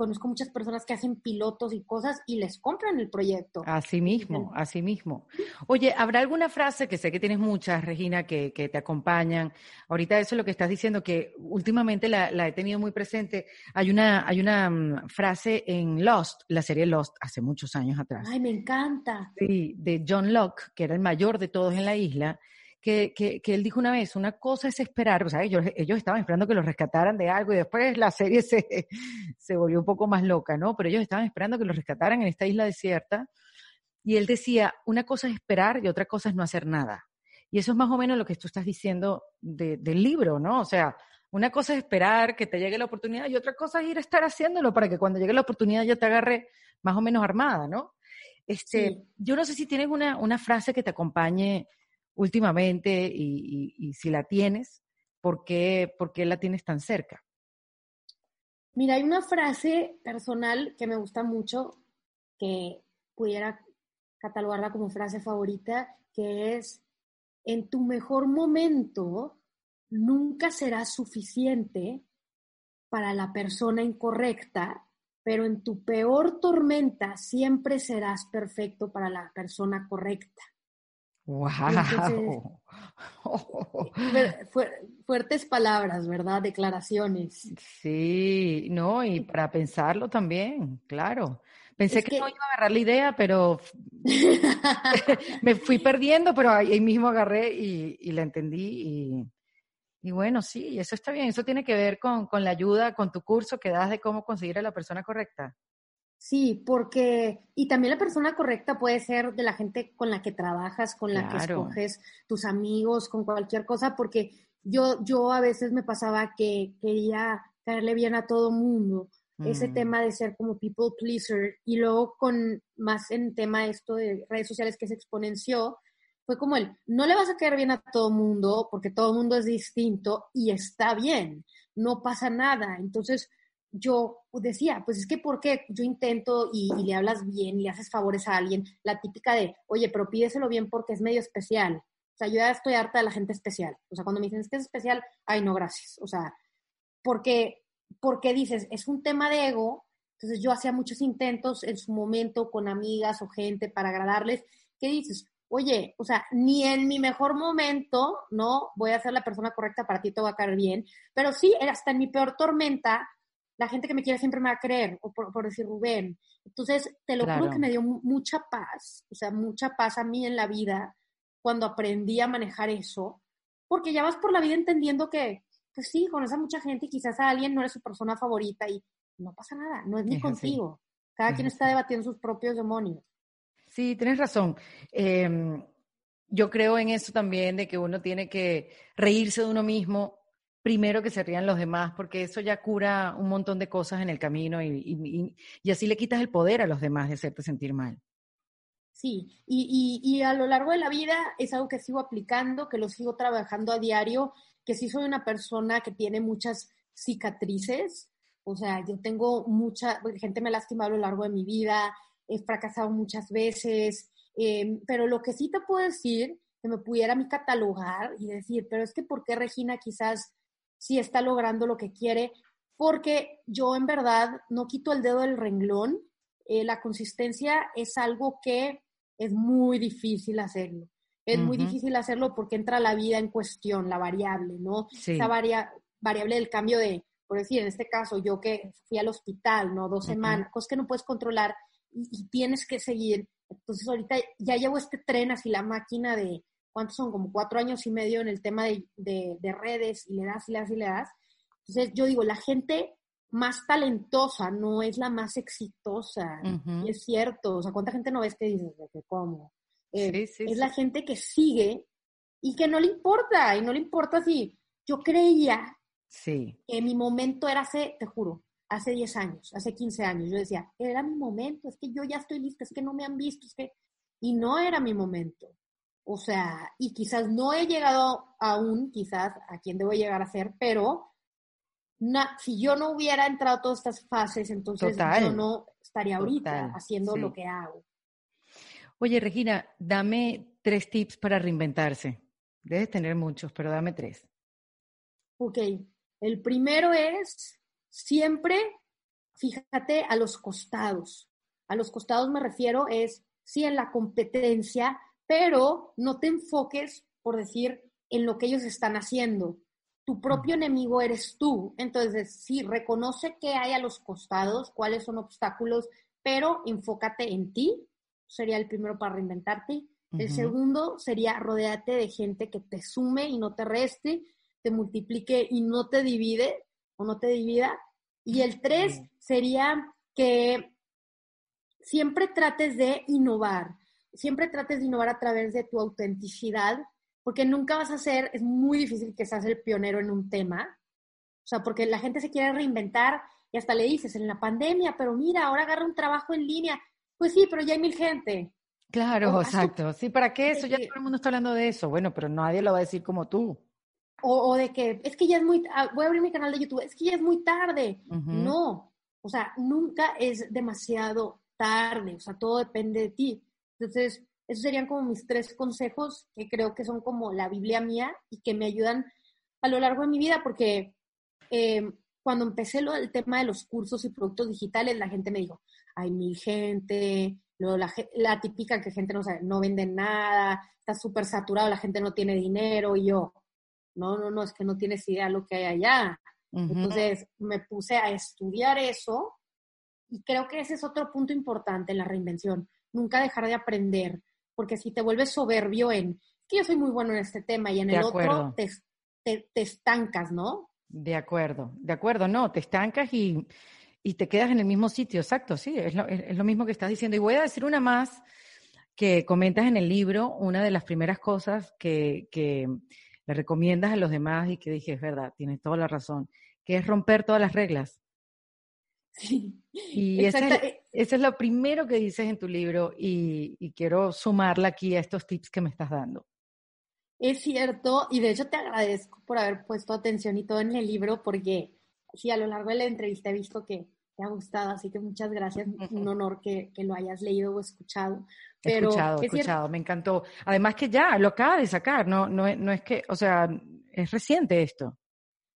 conozco muchas personas que hacen pilotos y cosas y les compran el proyecto. Así mismo, así mismo. Oye, ¿habrá alguna frase, que sé que tienes muchas, Regina, que, que te acompañan? Ahorita eso es lo que estás diciendo, que últimamente la, la he tenido muy presente. Hay una, hay una um, frase en Lost, la serie Lost, hace muchos años atrás. Ay, me encanta. Sí, de John Locke, que era el mayor de todos en la isla, que, que, que él dijo una vez, una cosa es esperar, o sea, ellos, ellos estaban esperando que los rescataran de algo y después la serie se, se volvió un poco más loca, ¿no? Pero ellos estaban esperando que los rescataran en esta isla desierta y él decía, una cosa es esperar y otra cosa es no hacer nada. Y eso es más o menos lo que tú estás diciendo de, del libro, ¿no? O sea, una cosa es esperar que te llegue la oportunidad y otra cosa es ir a estar haciéndolo para que cuando llegue la oportunidad ya te agarre más o menos armada, ¿no? Este, Yo no sé si tienes una, una frase que te acompañe últimamente y, si la tienes, ¿por qué, ¿por qué la tienes tan cerca? Mira, hay una frase personal que me gusta mucho, que pudiera catalogarla como frase favorita, que es, en tu mejor momento nunca será suficiente para la persona incorrecta, pero en tu peor tormenta siempre serás perfecto para la persona correcta. ¡Wow! fuertes palabras, ¿verdad? Declaraciones. Sí, no, y para pensarlo también, claro. Pensé que, no iba a agarrar la idea, pero me fui perdiendo, pero ahí mismo agarré y, la entendí. Y, bueno, sí, eso está bien. Eso tiene que ver con, la ayuda, con tu curso que das de cómo conseguir a la persona correcta. Sí, porque, y también la persona correcta puede ser de la gente con la que trabajas, con la que escoges, tus amigos, con cualquier cosa, porque yo, yo a veces me pasaba que quería caerle bien a todo mundo ese mm. tema de ser como people pleaser y luego con más en tema esto de redes sociales que se exponenció, fue como el, no le vas a caer bien a todo mundo porque todo mundo es distinto y está bien, no pasa nada. Entonces yo decía, pues es que porque yo intento y, le hablas bien y le haces favores a alguien, la típica de, oye, pero pídeselo bien porque es medio especial. O sea, yo ya estoy harta de la gente especial. O sea, cuando me dicen es que es especial, ay, no, gracias. O sea, porque porque dices, es un tema de ego, entonces yo hacía muchos intentos en su momento con amigas o gente para agradarles, ¿qué dices? Oye, o sea, ni en mi mejor momento, ¿no? Voy a ser la persona correcta para ti, te va a caer bien, pero sí, hasta en mi peor tormenta, la gente que me quiere siempre me va a creer, o por, decir Rubén. Entonces, te lo juro que me dio mucha paz, o sea, mucha paz a mí en la vida cuando aprendí a manejar eso, porque ya vas por la vida entendiendo que, pues sí, conoces a mucha gente y quizás a alguien no eres su persona favorita y no pasa nada, no es ni contigo. Cada quien está debatiendo sus propios demonios. Sí, tienes razón. Em, yo creo en eso también, de que uno tiene que reírse de uno mismo primero que se rían los demás, porque eso ya cura un montón de cosas en el camino y, y, así le quitas el poder a los demás de hacerte sentir mal. Sí, y, y, a lo largo de la vida es algo que sigo aplicando, que lo sigo trabajando a diario que sí soy una persona que tiene muchas cicatrices, o sea, yo tengo mucha, gente me ha lastimado a lo largo de mi vida, he fracasado muchas veces, em, pero lo que sí te puedo decir, que me pudiera mí catalogar y decir, pero es que ¿por qué Regina quizás sí está logrando lo que quiere? Porque yo en verdad no quito el dedo del renglón, eh, la consistencia es algo que es muy difícil hacerlo. Es muy difícil hacerlo porque entra la vida en cuestión, la variable, ¿no? Esa variable del cambio de, por decir, en este caso, yo que fui al hospital, ¿no? Dos semanas, cosas que no puedes controlar y, tienes que seguir. Entonces, ahorita ya llevo este tren así, la máquina de, ¿cuántos son? Como cuatro años y medio en el tema de, de, redes y le das y le das y le das. Entonces, yo digo, la gente más talentosa no es la más exitosa. Y es cierto, o sea, ¿cuánta gente no ves que dices, de que cómo? Eh, es la gente que sigue y que no le importa, y no le importa si yo creía que mi momento era hace, te juro, hace 10 años, hace 15 años, yo decía, era mi momento, es que yo ya estoy lista, es que no me han visto, es que, y no era mi momento. O sea, y quizás no he llegado aún, quizás a quien debo llegar a ser, pero si yo no hubiera entrado a todas estas fases, entonces yo no estaría ahorita haciendo lo que hago. Oye, Regina, dame tres tips para reinventarse. Debes tener muchos, pero dame tres. Ok, el primero es siempre fíjate a los costados. A los costados me refiero es sí en la competencia, pero no te enfoques, por decir, en lo que ellos están haciendo. Tu propio enemigo eres tú. Entonces, sí, reconoce qué hay a los costados, cuáles son obstáculos, pero enfócate en ti sería el primero para reinventarte. El segundo sería rodearte de gente que te sume y no te reste, te multiplique y no te divide o no te divida. Y el tres sería que siempre trates de innovar, siempre trates de innovar a través de tu autenticidad, porque nunca vas a ser, es muy difícil que seas el pionero en un tema, o sea, porque la gente se quiere reinventar y hasta le dices en la pandemia, pero mira, ahora agarra un trabajo en línea. Pues sí, pero ya hay mil gente. Claro, exacto. Sí, ¿para qué eso? Ya todo el mundo está hablando de eso. Bueno, pero nadie lo va a decir como tú. O, de que es que ya es muy, ah, voy a abrir mi canal de YouTube, es que ya es muy tarde. No, o sea, nunca es demasiado tarde, o sea, todo depende de ti. Entonces, esos serían como mis tres consejos que creo que son como la Biblia mía y que me ayudan a lo largo de mi vida, porque eh, cuando empecé lo del tema de los cursos y productos digitales, la gente me dijo, hay mil gente, la, la típica que gente no sabe, no vende nada, está súper saturado, la gente no tiene dinero, y yo, no, no, no, es que no tienes idea de lo que hay allá. Entonces me puse a estudiar eso y creo que ese es otro punto importante en la reinvención, nunca dejar de aprender, porque si te vuelves soberbio en, que yo soy muy bueno en este tema y en el otro te, te, te estancas, ¿no? De acuerdo, de acuerdo, no, te estancas y, y te quedas en el mismo sitio, exacto, sí, es lo, es lo, mismo que estás diciendo. Y voy a decir una más que comentas en el libro, una de las primeras cosas que, que le recomiendas a los demás y que dije, es verdad, tienes toda la razón, que es romper todas las reglas. Sí. Y ese es, es, lo primero que dices en tu libro y, y quiero sumarla aquí a estos tips que me estás dando. Es cierto, y de hecho te agradezco por haber puesto atención y todo en el libro, porque sí, a lo largo de la entrevista he visto que te ha gustado, así que muchas gracias, un honor que, que lo hayas leído o escuchado. Pero escuchado, escuchado, me encantó. Además que ya lo acaba de sacar, no, no, no es que, o sea, es reciente esto.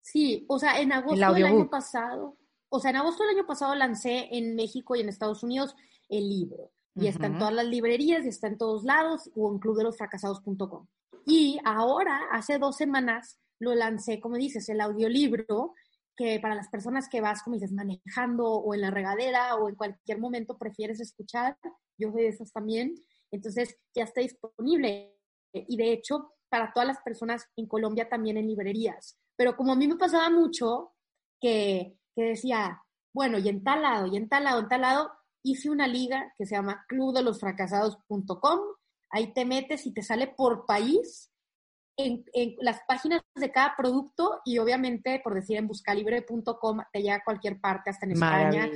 Sí, o sea, en agosto del año pasado, o sea, en agosto del año pasado lancé en México y en Estados Unidos el libro. Y está en todas las librerías y está en todos lados o en clubdelosfracasados.com. Y ahora, hace dos semanas, lo lancé, como dices, el audiolibro, que para las personas que vas, como dices, manejando o en la regadera o en cualquier momento prefieres escuchar, yo soy de esas también, entonces ya está disponible. Y de hecho, para todas las personas en Colombia también en librerías. Pero como a mí me pasaba mucho que, que decía, bueno, y en tal lado, y en tal lado, en tal lado, hice una liga que se llama clubdelosfracasados.com Ahí te metes y te sale por país en, las páginas de cada producto y obviamente, por decir, en buscalibre.com te llega a cualquier parte, hasta en España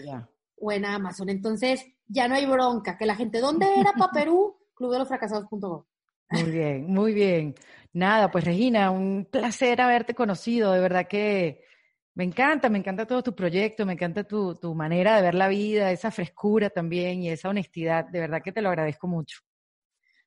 o en Amazon. Entonces, ya no hay bronca. Que la gente, ¿dónde era para Perú? Clubdelosfracasados.com. Muy bien, muy bien. Nada, pues Regina, un placer haberte conocido. De verdad que me encanta, me encanta todo tu proyecto, me encanta tu, tu manera de ver la vida, esa frescura también y esa honestidad. De verdad que te lo agradezco mucho.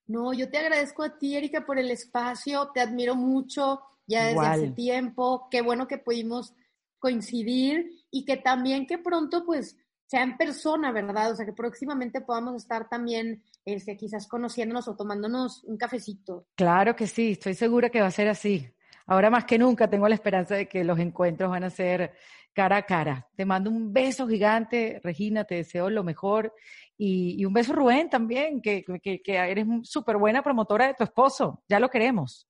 No, yo te agradezco a ti, Erika, por el espacio, te admiro mucho ya desde hace tiempo, qué bueno que pudimos coincidir y que también que pronto pues sea en persona, ¿verdad? O sea, que próximamente podamos estar también este, quizás conociéndonos o tomándonos un cafecito. Claro que sí, estoy segura que va a ser así. Ahora más que nunca tengo la esperanza de que los encuentros van a ser cara a cara. Te mando un beso gigante, Regina, te deseo lo mejor y, un beso, Rubén, también, que, que, que eres súper buena promotora de tu esposo. Ya lo queremos.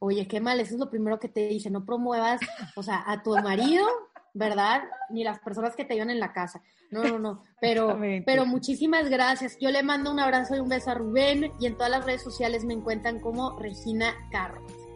Oye, qué mal, eso es lo primero que te dice, no promuevas, o sea, a tu marido, ¿verdad? Ni las personas que te llevan en la casa. No, no, no. Pero, pero muchísimas gracias. Yo le mando un abrazo y un beso a Rubén y en todas las redes sociales me encuentran como Regina Carrot.